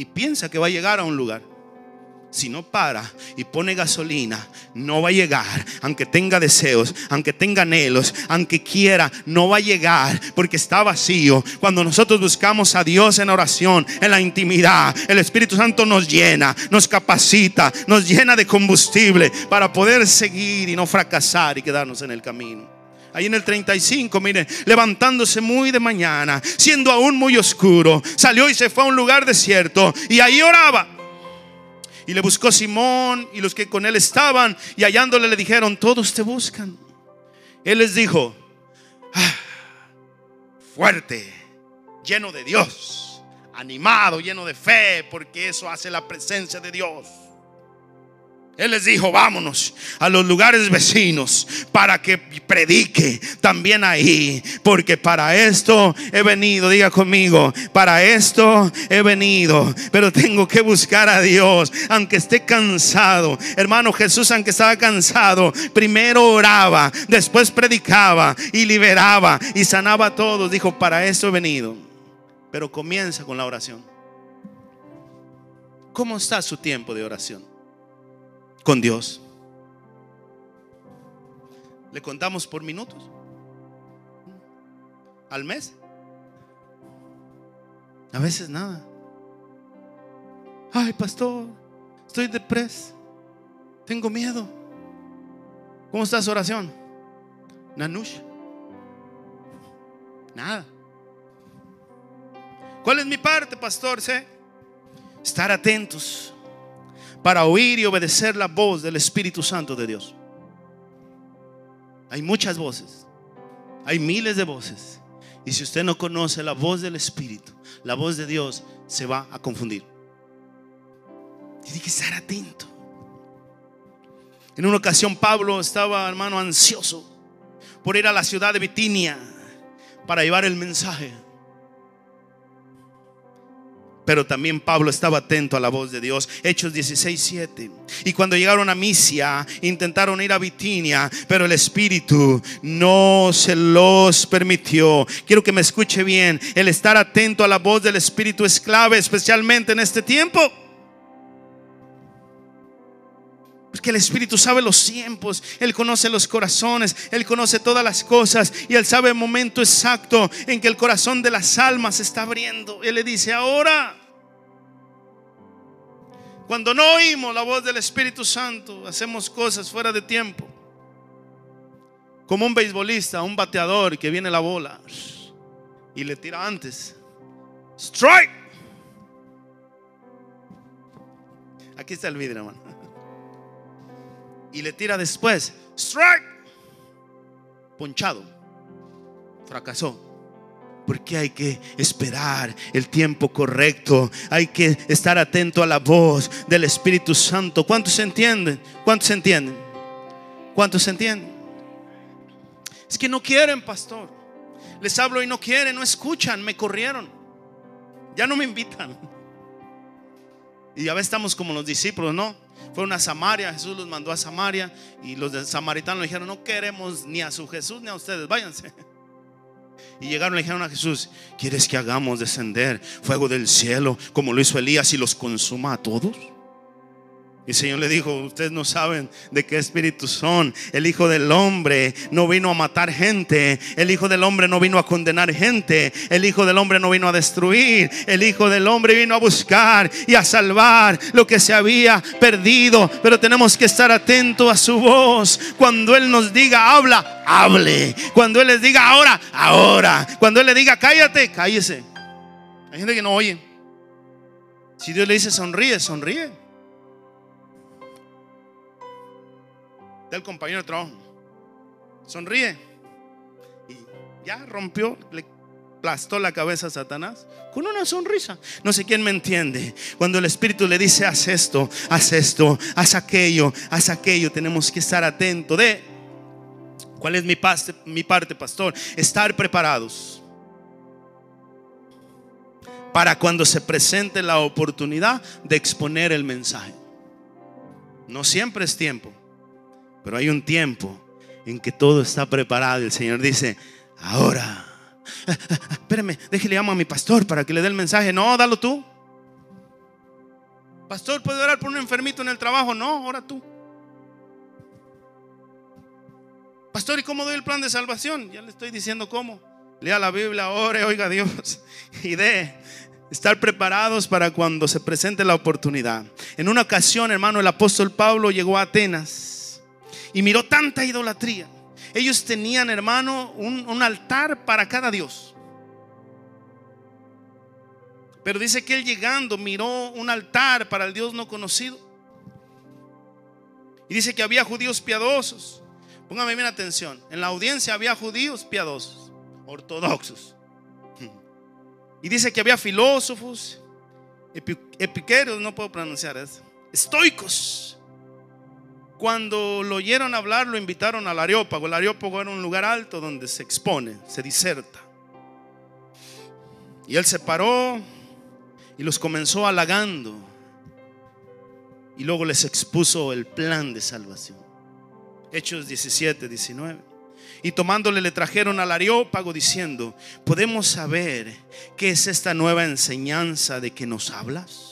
[SPEAKER 1] y piensa que va a llegar a un lugar. Si no para y pone gasolina, no va a llegar. Aunque tenga deseos, aunque tenga anhelos, aunque quiera, no va a llegar porque está vacío. Cuando nosotros buscamos a Dios en oración, en la intimidad, el Espíritu Santo nos llena, nos capacita, nos llena de combustible para poder seguir y no fracasar y quedarnos en el camino. Ahí en el 35, miren, levantándose muy de mañana, siendo aún muy oscuro, salió y se fue a un lugar desierto y ahí oraba. Y le buscó Simón y los que con él estaban y hallándole le dijeron, todos te buscan. Él les dijo, ah, fuerte, lleno de Dios, animado, lleno de fe, porque eso hace la presencia de Dios. Él les dijo, vámonos a los lugares vecinos para que predique también ahí. Porque para esto he venido, diga conmigo, para esto he venido. Pero tengo que buscar a Dios, aunque esté cansado. Hermano Jesús, aunque estaba cansado, primero oraba, después predicaba y liberaba y sanaba a todos. Dijo, para esto he venido. Pero comienza con la oración. ¿Cómo está su tiempo de oración? Con Dios. ¿Le contamos por minutos? ¿Al mes? A veces nada. Ay, pastor, estoy depreso. Tengo miedo. ¿Cómo está su oración? Nanush. Nada. ¿Cuál es mi parte, pastor? Sé estar atentos para oír y obedecer la voz del Espíritu Santo de Dios. Hay muchas voces, hay miles de voces. Y si usted no conoce la voz del Espíritu, la voz de Dios, se va a confundir. Tiene que estar atento. En una ocasión Pablo estaba, hermano, ansioso por ir a la ciudad de Bitinia para llevar el mensaje. Pero también Pablo estaba atento a la voz de Dios. Hechos 16, 7. Y cuando llegaron a Misia, intentaron ir a Bitinia, pero el Espíritu no se los permitió. Quiero que me escuche bien. El estar atento a la voz del Espíritu es clave, especialmente en este tiempo. Porque el Espíritu sabe los tiempos, Él conoce los corazones, Él conoce todas las cosas y Él sabe el momento exacto en que el corazón de las almas se está abriendo. Él le dice, ahora, cuando no oímos la voz del Espíritu Santo, hacemos cosas fuera de tiempo. Como un beisbolista, un bateador que viene la bola y le tira antes. Strike. Aquí está el vidrio, hermano y le tira después. Strike. Ponchado. Fracasó. Porque hay que esperar el tiempo correcto. Hay que estar atento a la voz del Espíritu Santo. ¿Cuántos se entienden? ¿Cuántos se entienden? ¿Cuántos se entienden? Es que no quieren, pastor. Les hablo y no quieren, no escuchan, me corrieron. Ya no me invitan. Y ya estamos como los discípulos, ¿no? Fueron a Samaria, Jesús los mandó a Samaria y los samaritanos dijeron, no queremos ni a su Jesús ni a ustedes, váyanse. Y llegaron y dijeron a Jesús, ¿quieres que hagamos descender fuego del cielo como lo hizo Elías y los consuma a todos? Y el Señor le dijo, ustedes no saben de qué espíritu son. El Hijo del Hombre no vino a matar gente. El Hijo del Hombre no vino a condenar gente. El Hijo del Hombre no vino a destruir. El Hijo del Hombre vino a buscar y a salvar lo que se había perdido. Pero tenemos que estar atentos a su voz. Cuando Él nos diga, habla, hable. Cuando Él les diga, ahora, ahora. Cuando Él le diga, cállate, cállese. Hay gente que no oye. Si Dios le dice, sonríe, sonríe. Del compañero de trabajo. Sonríe. Y ya rompió, le plastó la cabeza a Satanás con una sonrisa. No sé quién me entiende. Cuando el Espíritu le dice, haz esto, haz esto, haz aquello, haz aquello, tenemos que estar atentos de... ¿Cuál es mi mi parte, pastor? Estar preparados para cuando se presente la oportunidad de exponer el mensaje. No siempre es tiempo. Pero hay un tiempo en que todo está preparado. El Señor dice, ahora, espérame, déjele llamo a mi pastor para que le dé el mensaje. No, dalo tú. Pastor, ¿puede orar por un enfermito en el trabajo? No, ora tú. Pastor, ¿y cómo doy el plan de salvación? Ya le estoy diciendo cómo. Lea la Biblia, ore, oiga a Dios y de estar preparados para cuando se presente la oportunidad. En una ocasión, hermano, el apóstol Pablo llegó a Atenas y miró tanta idolatría. Ellos tenían, hermano, un, altar para cada dios. Pero dice que él llegando miró un altar para el Dios no conocido. Y dice que había judíos piadosos. Póngame bien atención. En la audiencia había judíos piadosos, ortodoxos. Y dice que había filósofos, epiqueros, no puedo pronunciar eso, estoicos. Cuando lo oyeron hablar, lo invitaron al Areópago. El Areópago era un lugar alto donde se expone, se diserta. Y él se paró y los comenzó halagando. Y luego les expuso el plan de salvación. Hechos 17, 19. Y tomándole le trajeron al Areópago diciendo, ¿podemos saber qué es esta nueva enseñanza de que nos hablas?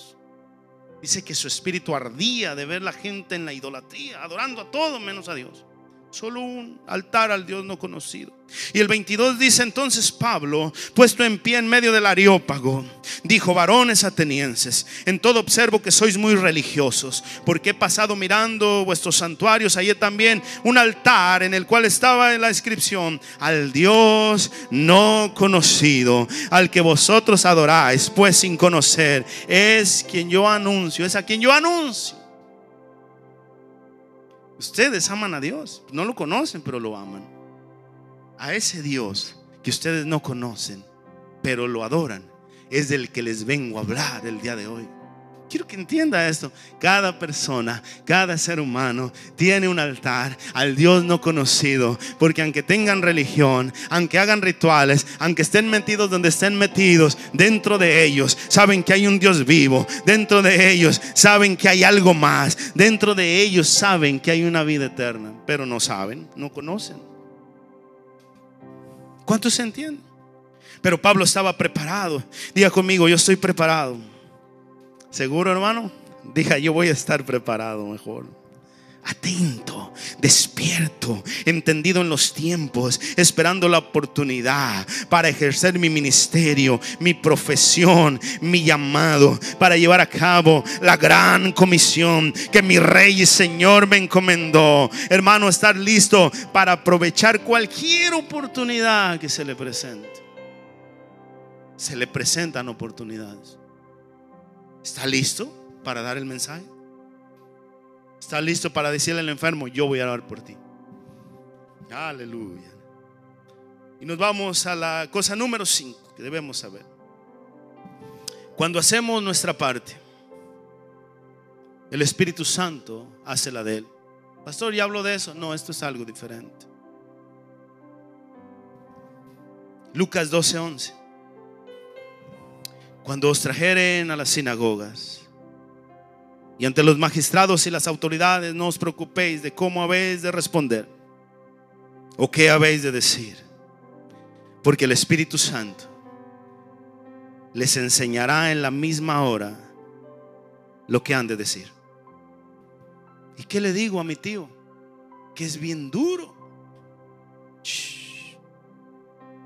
[SPEAKER 1] Dice que su espíritu ardía de ver la gente en la idolatría, adorando a todo menos a Dios. Solo un altar al Dios no conocido. Y el 22 dice entonces Pablo, puesto en pie en medio del areópago, dijo, varones atenienses, en todo observo que sois muy religiosos, porque he pasado mirando vuestros santuarios, allí también un altar en el cual estaba en la inscripción, al Dios no conocido, al que vosotros adoráis, pues sin conocer, es quien yo anuncio, es a quien yo anuncio. Ustedes aman a Dios, no lo conocen, pero lo aman. A ese Dios que ustedes no conocen, pero lo adoran, es del que les vengo a hablar el día de hoy. Quiero que entienda esto. Cada persona, cada ser humano tiene un altar al Dios no conocido. Porque aunque tengan religión, aunque hagan rituales, aunque estén metidos donde estén metidos, dentro de ellos saben que hay un Dios vivo. Dentro de ellos saben que hay algo más. Dentro de ellos saben que hay una vida eterna. Pero no saben, no conocen. ¿Cuántos se entienden? Pero Pablo estaba preparado. Diga conmigo, yo estoy preparado. ¿Seguro, hermano? Diga, yo voy a estar preparado mejor. Atento, despierto, entendido en los tiempos, esperando la oportunidad para ejercer mi ministerio, mi profesión, mi llamado, para llevar a cabo la gran comisión que mi Rey y Señor me encomendó. Hermano, estar listo para aprovechar cualquier oportunidad que se le presente. Se le presentan oportunidades. ¿Está listo para dar el mensaje? ¿Está listo para decirle al enfermo, yo voy a orar por ti? Aleluya. Y nos vamos a la cosa número 5 que debemos saber. Cuando hacemos nuestra parte, el Espíritu Santo hace la de él. Pastor, ¿ya hablo de eso? No, esto es algo diferente. Lucas 12:11 cuando os trajeren a las sinagogas y ante los magistrados y las autoridades, no os preocupéis de cómo habéis de responder o qué habéis de decir, porque el Espíritu Santo les enseñará en la misma hora lo que han de decir. ¿Y qué le digo a mi tío? Que es bien duro.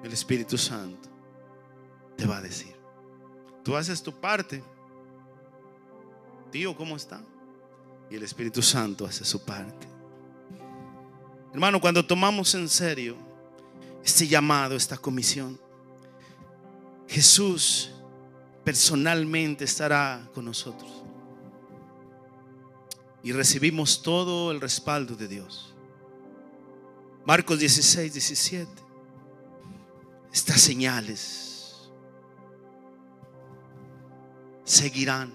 [SPEAKER 1] El Espíritu Santo te va a decir. Tú haces tu parte. Tío, ¿cómo está? Y el Espíritu Santo hace su parte. Hermano, cuando tomamos en serio este llamado, esta comisión, Jesús personalmente estará con nosotros. Y recibimos todo el respaldo de Dios. Marcos 16, 17. Estas señales seguirán.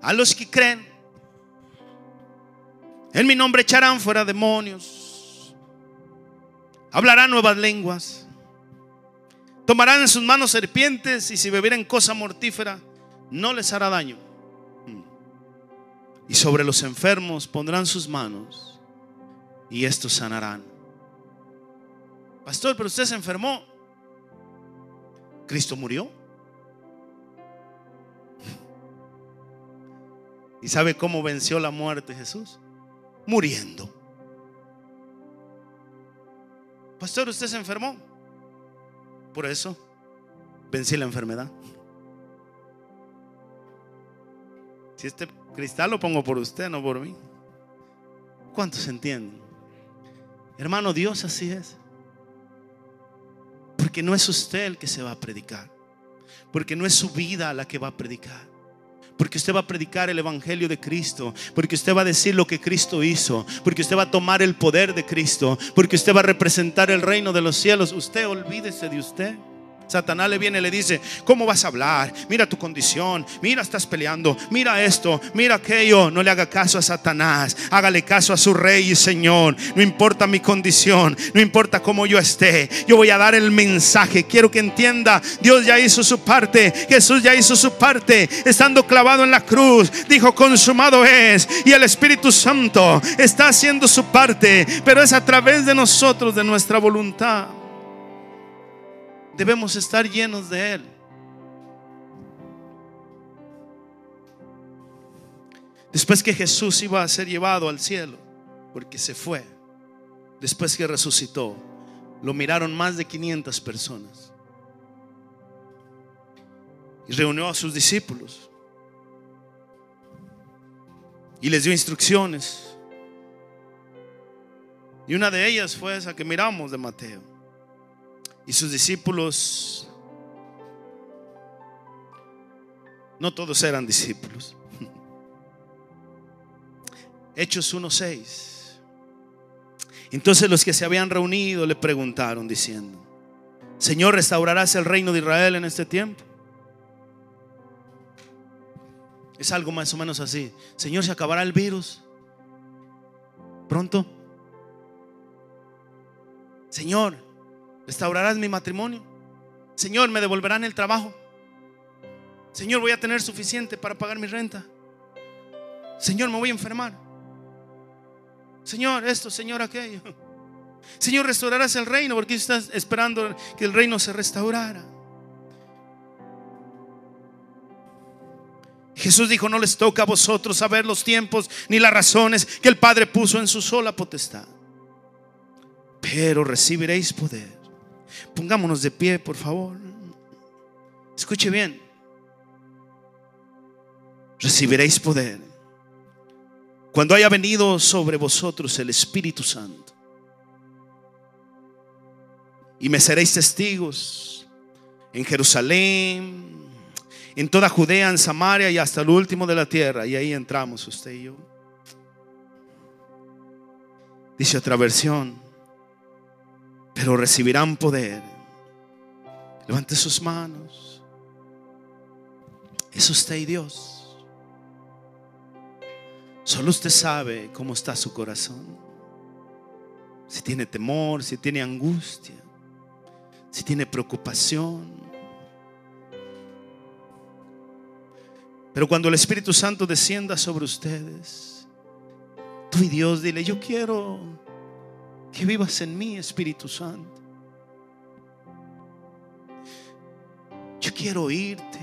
[SPEAKER 1] A los que creen, en mi nombre echarán fuera demonios, hablarán nuevas lenguas, tomarán en sus manos serpientes y si bebieren cosa mortífera, no les hará daño. Y sobre los enfermos pondrán sus manos y estos sanarán. Pastor, pero usted se enfermó. Cristo murió. ¿Y sabe cómo venció la muerte Jesús? Muriendo. Pastor, usted se enfermó. Por eso vencí la enfermedad. Si este cristal lo pongo por usted, no por mí. ¿Cuántos entienden? Hermano, Dios así es. Porque no es usted el que se va a predicar. Porque no es su vida la que va a predicar. Porque usted va a predicar el Evangelio de Cristo. Porque usted va a decir lo que Cristo hizo. Porque usted va a tomar el poder de Cristo. Porque usted va a representar el reino de los cielos. Usted olvídese de usted. Satanás le viene y le dice, ¿cómo vas a hablar? Mira tu condición, mira estás peleando, mira esto, mira aquello. No le haga caso a Satanás, hágale caso a su rey y Señor. No importa mi condición, no importa cómo yo esté, yo voy a dar el mensaje. Quiero que entienda, Dios ya hizo su parte, Jesús ya hizo su parte, estando clavado en la cruz, dijo, consumado es. Y el Espíritu Santo está haciendo su parte, pero es a través de nosotros, de nuestra voluntad debemos estar llenos de Él. Después que Jesús iba a ser llevado al cielo, porque se fue, después que resucitó, lo miraron más de 500 personas. Y reunió a sus discípulos. Y les dio instrucciones. Y una de ellas fue esa que miramos de Mateo. Y sus discípulos, no todos eran discípulos. Hechos 1.6. Entonces los que se habían reunido le preguntaron diciendo, Señor, ¿restaurarás el reino de Israel en este tiempo? Es algo más o menos así. Señor, ¿se acabará el virus? Pronto. Señor, ¿restaurarás mi matrimonio? Señor, ¿me devolverán el trabajo? Señor, voy a tener suficiente para pagar mi renta. Señor, me voy a enfermar. Señor, esto, Señor, aquello. Señor, restaurarás el reino porque estás esperando que el reino se restaurara. Jesús dijo, no les toca a vosotros saber los tiempos ni las razones que el Padre puso en su sola potestad. Pero recibiréis poder. Pongámonos de pie, por favor. Escuche bien. Recibiréis poder cuando haya venido sobre vosotros el Espíritu Santo. Y me seréis testigos en Jerusalén, en toda Judea, en Samaria y hasta el último de la tierra. Y ahí entramos usted y yo. Dice otra versión, pero recibirán poder. Levante sus manos. Es usted y Dios. Solo usted sabe cómo está su corazón. Si tiene temor, si tiene angustia, si tiene preocupación. Pero cuando el Espíritu Santo descienda sobre ustedes, tú y Dios dile, yo quiero que vivas en mí, Espíritu Santo. Yo quiero oírte.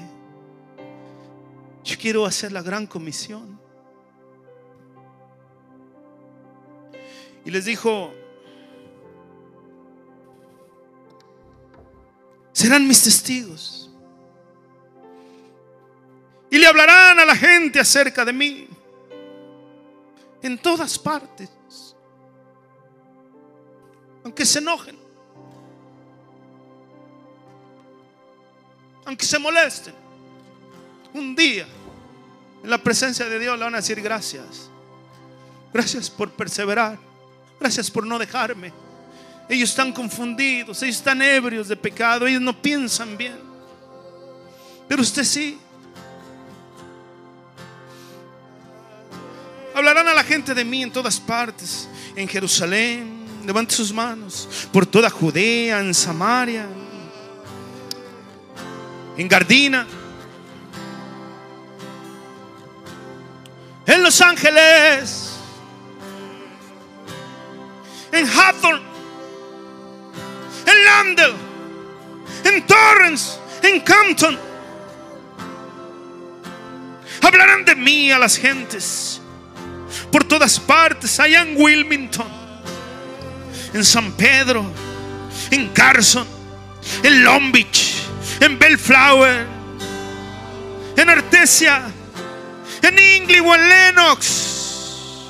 [SPEAKER 1] Yo quiero hacer la gran comisión. Y les dijo, serán mis testigos. Y le hablarán a la gente acerca de mí. En todas partes. Aunque se enojen. Aunque se molesten. Un día en la presencia de Dios le van a decir gracias. Gracias por perseverar. Gracias por no dejarme. Ellos están confundidos, ellos están ebrios de pecado, ellos no piensan bien. Pero usted sí. Hablarán a la gente de mí en todas partes, en Jerusalén, levante sus manos, por toda Judea, en Samaria, en Gardina, en Los Ángeles, en Hathorne, en Landell, en Torrance, en Campton. Hablarán de mí a las gentes por todas partes, allá en Wilmington, en San Pedro, en Carson, en Long Beach, en Bellflower, en Artesia, en Ingley o en Lennox.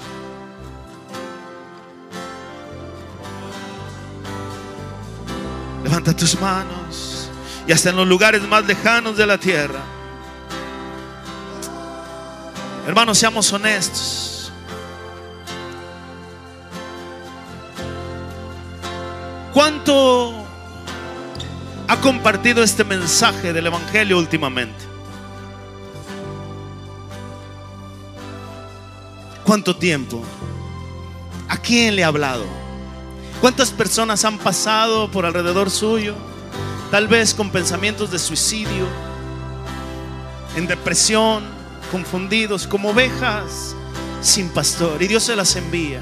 [SPEAKER 1] Levanta tus manos y hasta en los lugares más lejanos de la tierra. Hermanos, seamos honestos. ¿Cuánto ha compartido este mensaje del Evangelio últimamente? ¿Cuánto tiempo? ¿A quién le ha hablado? ¿Cuántas personas han pasado por alrededor suyo? Tal vez con pensamientos de suicidio, en depresión, confundidos, como ovejas sin pastor. Y Dios se las envía.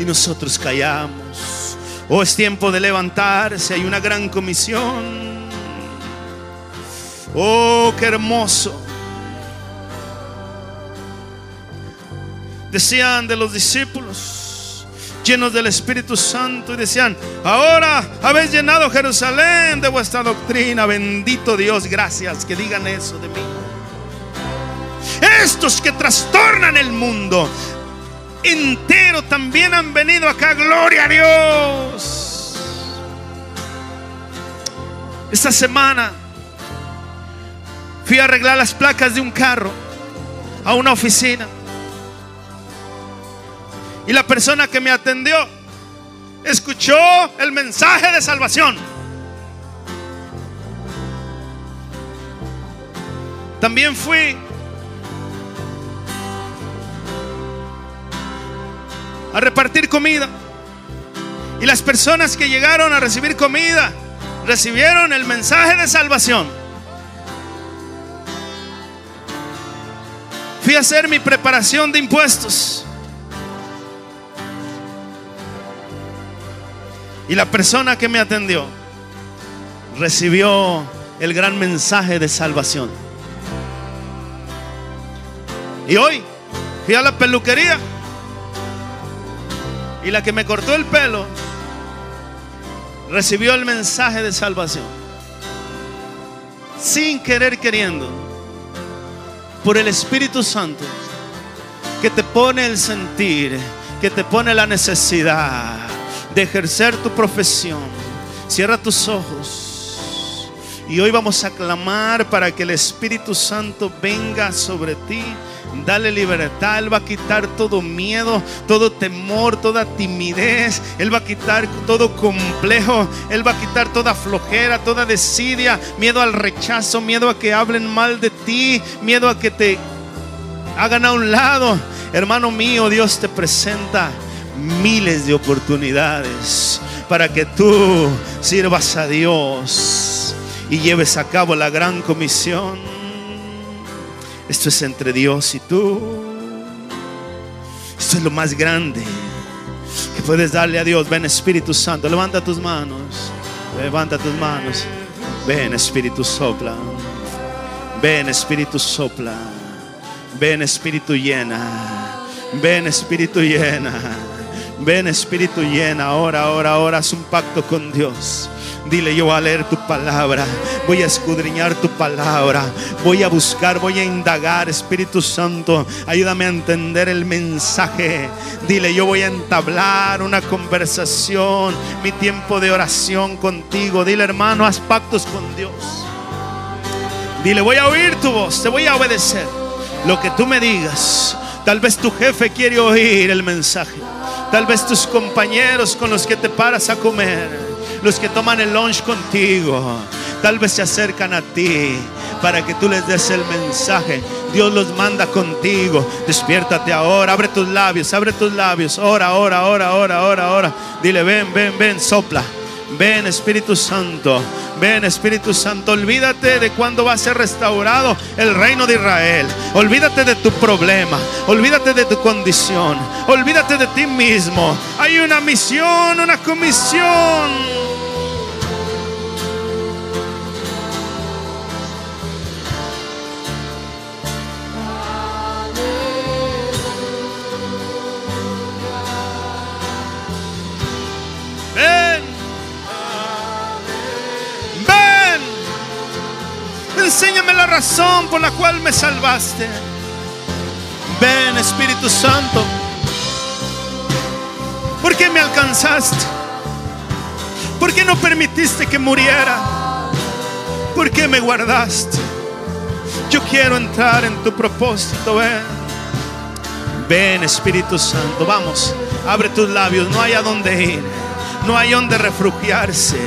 [SPEAKER 1] Y nosotros callamos Oh, es tiempo de levantarse, hay una gran comisión. Oh, qué hermoso. Decían de los discípulos llenos del Espíritu Santo y decían, ahora habéis llenado Jerusalén de vuestra doctrina, bendito Dios, gracias que digan eso de mí. Estos que trastornan el mundo, entero también han venido acá. Gloria a Dios. Esta semana fui a arreglar las placas de un carro a una oficina. Y la persona que me atendió escuchó el mensaje de salvación. También fui a repartir comida. Y las personas que llegaron a recibir comida recibieron el mensaje de salvación. Fui a hacer mi preparación de impuestos. Y la persona que me atendió recibió el gran mensaje de salvación. Y hoy fui a la peluquería y la que me cortó el pelo recibió el mensaje de salvación. Sin querer queriendo. Por el Espíritu Santo. Que te pone el sentir. Que te pone la necesidad de ejercer tu profesión. Cierra tus ojos. Y hoy vamos a clamar para que el Espíritu Santo venga sobre ti Dale libertad. Él va a quitar todo miedo, todo temor, toda timidez. Él va a quitar todo complejo. Él va a quitar toda flojera, toda desidia, miedo al rechazo, miedo a que hablen mal de ti, miedo a que te hagan a un lado. Hermano mío, Dios te presenta miles de oportunidades para que tú sirvas a Dios y lleves a cabo la gran comisión. Esto es entre Dios y tú. Esto es lo más grande que puedes darle a Dios. Ven Espíritu Santo, levanta tus manos. Levanta tus manos. Ven Espíritu sopla. Ven Espíritu sopla. Ven Espíritu llena. Ven Espíritu llena. Ven Espíritu llena. Ahora, ahora, ahora haz un pacto con Dios. Dile, yo voy a leer tu palabra, voy a escudriñar tu palabra, voy a buscar, voy a indagar, Espíritu Santo, ayúdame a entender el mensaje. Dile, yo voy a entablar una conversación, mi tiempo de oración contigo. Dile, hermano, haz pactos con Dios. Dile, voy a oír tu voz, te voy a obedecer. Lo que tú me digas, tal vez tu jefe quiere oír el mensaje. Tal vez tus compañeros con los que te paras a comer los que toman el lunch contigo, tal vez se acercan a ti para que tú les des el mensaje. Dios los manda contigo. Despiértate ahora, abre tus labios, abre tus labios. Ora, ora, ora, ora, ora, ora. Dile, ven, ven, ven, sopla. Ven Espíritu Santo, ven Espíritu Santo, olvídate de cuándo va a ser restaurado el reino de Israel. Olvídate de tu problema, olvídate de tu condición, olvídate de ti mismo. Hay una misión, una comisión. Por la cual me salvaste. Ven, Espíritu Santo. ¿Por qué me alcanzaste? ¿Por qué no permitiste que muriera? ¿Por qué me guardaste? Yo quiero entrar en tu propósito. Ven. Ven, Espíritu Santo. Vamos, abre tus labios. No hay a dónde ir. No hay donde refugiarse.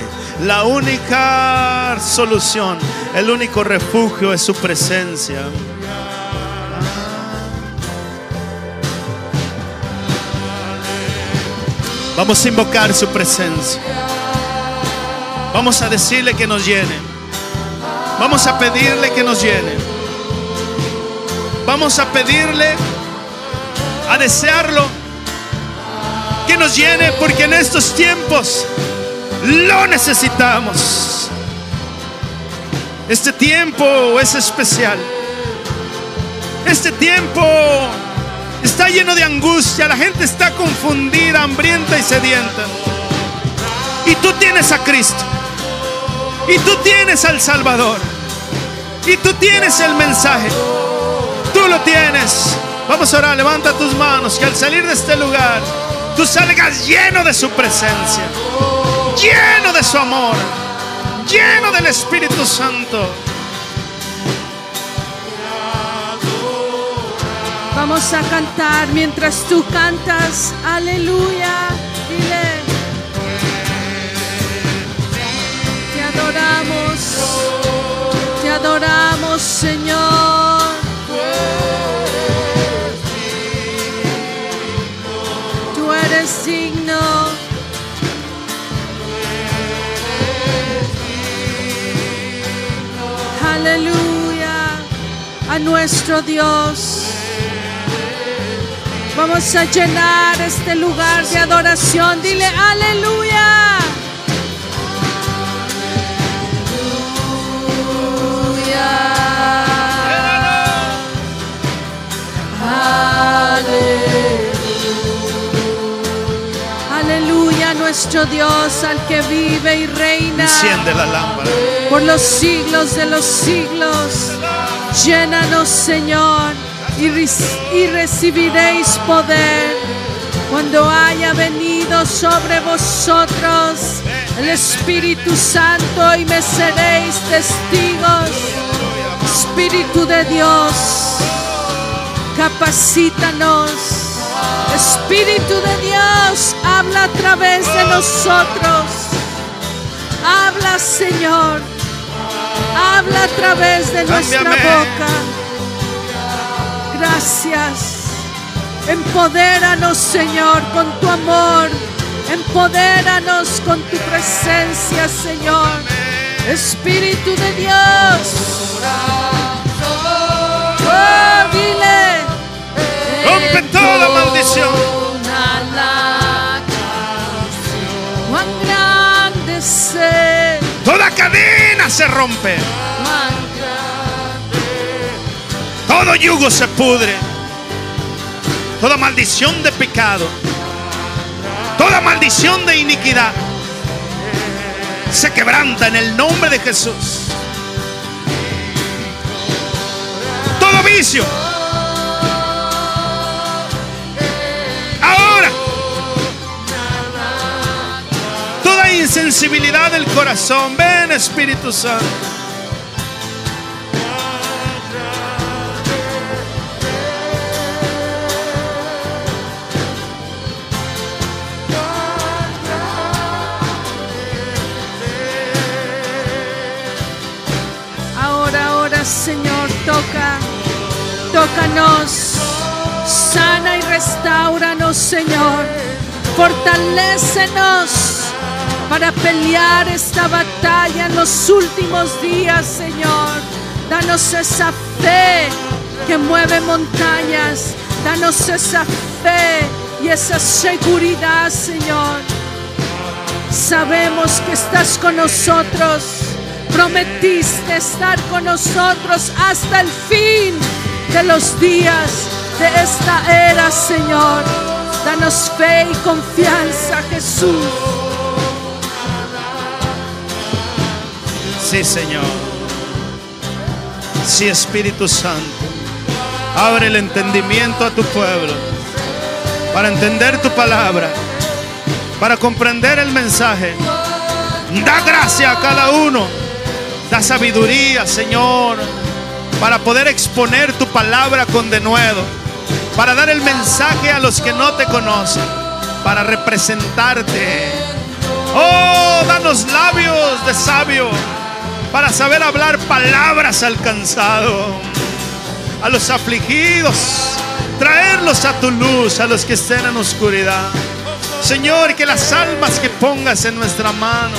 [SPEAKER 1] La única solución, el único refugio es su presencia. Vamos a invocar su presencia. Vamos a decirle que nos llene. Vamos a pedirle que nos llene. Vamos a pedirle, a desearlo, que nos llene porque en estos tiempos lo necesitamos. Este tiempo es especial. Este tiempo está lleno de angustia. La gente está confundida, hambrienta y sedienta. Y tú tienes a Cristo. Y tú tienes al Salvador. Y tú tienes el mensaje. Tú lo tienes. Vamos a orar. Levanta tus manos. Que al salir de este lugar, tú salgas lleno de su presencia lleno de su amor, lleno del Espíritu Santo.
[SPEAKER 2] Vamos a cantar mientras tú cantas, aleluya, dile. Te adoramos, te adoramos Señor. A nuestro Dios. Vamos a llenar este lugar de adoración. Dile aleluya. Aleluya, nuestro Dios, al que vive y reina
[SPEAKER 1] Enciende la lámpara.
[SPEAKER 2] por los siglos de los siglos. Llénanos, Señor, y, re- y recibiréis poder cuando haya venido sobre vosotros el Espíritu Santo y me seréis testigos. Espíritu de Dios, capacítanos. Espíritu de Dios, habla a través de nosotros. Habla, Señor. Habla a través de nuestra boca. Gracias. Empodéranos, Señor, con tu amor. Empodéranos con tu presencia, Señor. Espíritu de Dios. Oh, dile.
[SPEAKER 1] Rompe toda maldición. Se rompe. Todo yugo se pudre. Toda maldición de pecado. Toda maldición de iniquidad. Se quebranta en el nombre de Jesús. Todo vicio. Toda insensibilidad del corazón. Ven Espíritu Santo.
[SPEAKER 2] Ahora, ahora, Señor, toca, tócanos, sana y restauranos, Señor. Fortalécenos para pelear esta batalla en los últimos días, Señor. Danos esa fe que mueve montañas. Danos esa fe y esa seguridad, Señor. Sabemos que estás con nosotros. Prometiste estar con nosotros hasta el fin de los días de esta era, Señor. Danos fe y confianza, Jesús.
[SPEAKER 1] Sí, Señor. Sí, Espíritu Santo. Abre el entendimiento a tu pueblo para entender tu palabra, para comprender el mensaje. Da gracia a cada uno. Da sabiduría, Señor, para poder exponer tu palabra con denuedo, para dar el mensaje a los que no te conocen, para representarte. Oh, danos labios de sabio para saber hablar palabras al cansado, a los afligidos, traerlos a tu luz, a los que estén en oscuridad. Señor, que las almas que pongas en nuestra mano,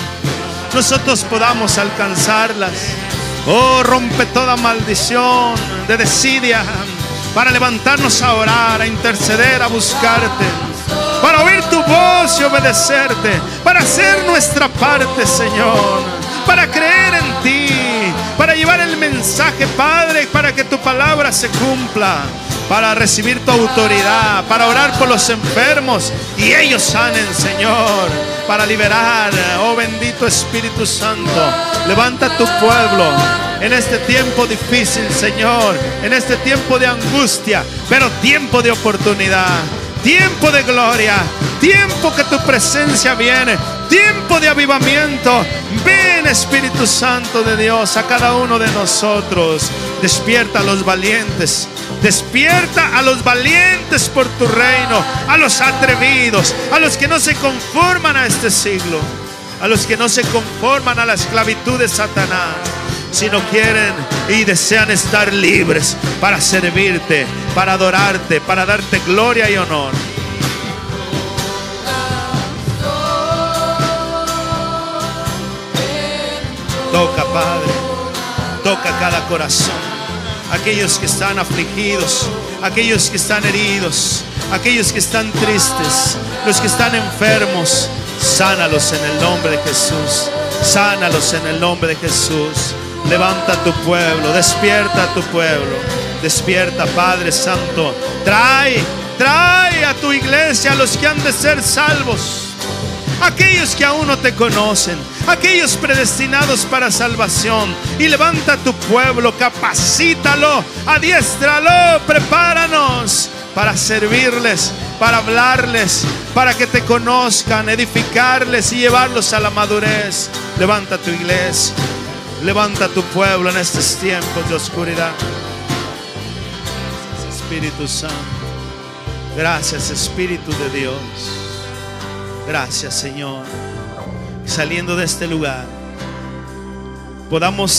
[SPEAKER 1] nosotros podamos alcanzarlas. Oh, rompe toda maldición de desidia para levantarnos a orar, a interceder, a buscarte para oír tu voz y obedecerte, para hacer nuestra parte, Señor, para creer en ti, para llevar el mensaje, Padre, para que tu palabra se cumpla, para recibir tu autoridad, para orar por los enfermos y ellos sanen, Señor, para liberar, oh bendito Espíritu Santo, levanta tu pueblo en este tiempo difícil, Señor, en este tiempo de angustia, pero tiempo de oportunidad tiempo de gloria, tiempo que tu presencia viene, tiempo de avivamiento. Ven Espíritu Santo de Dios a cada uno de nosotros. Despierta a los valientes. Despierta a los valientes por tu reino, a los atrevidos, a los que no se conforman a este siglo, a los que no se conforman a la esclavitud de Satanás sino quieren y desean estar libres para servirte, para adorarte, para darte gloria y honor. Toca, Padre, toca cada corazón aquellos que están afligidos, aquellos que están heridos, aquellos que están tristes, los que están enfermos, sánalos en el nombre de Jesús, sánalos en el nombre de Jesús. Levanta tu pueblo, despierta tu pueblo. Despierta, Padre Santo. Trae, trae a tu iglesia a los que han de ser salvos aquellos que aún no te conocen, aquellos predestinados para salvación. Y levanta tu pueblo, capacítalo, adiéstralo, prepáranos para servirles, para hablarles, para que te conozcan, edificarles y llevarlos a la madurez. Levanta tu iglesia, levanta tu pueblo en estos tiempos de oscuridad. Gracias, Espíritu Santo. Gracias, Espíritu de Dios. Gracias, Señor. Saliendo de este lugar, podamos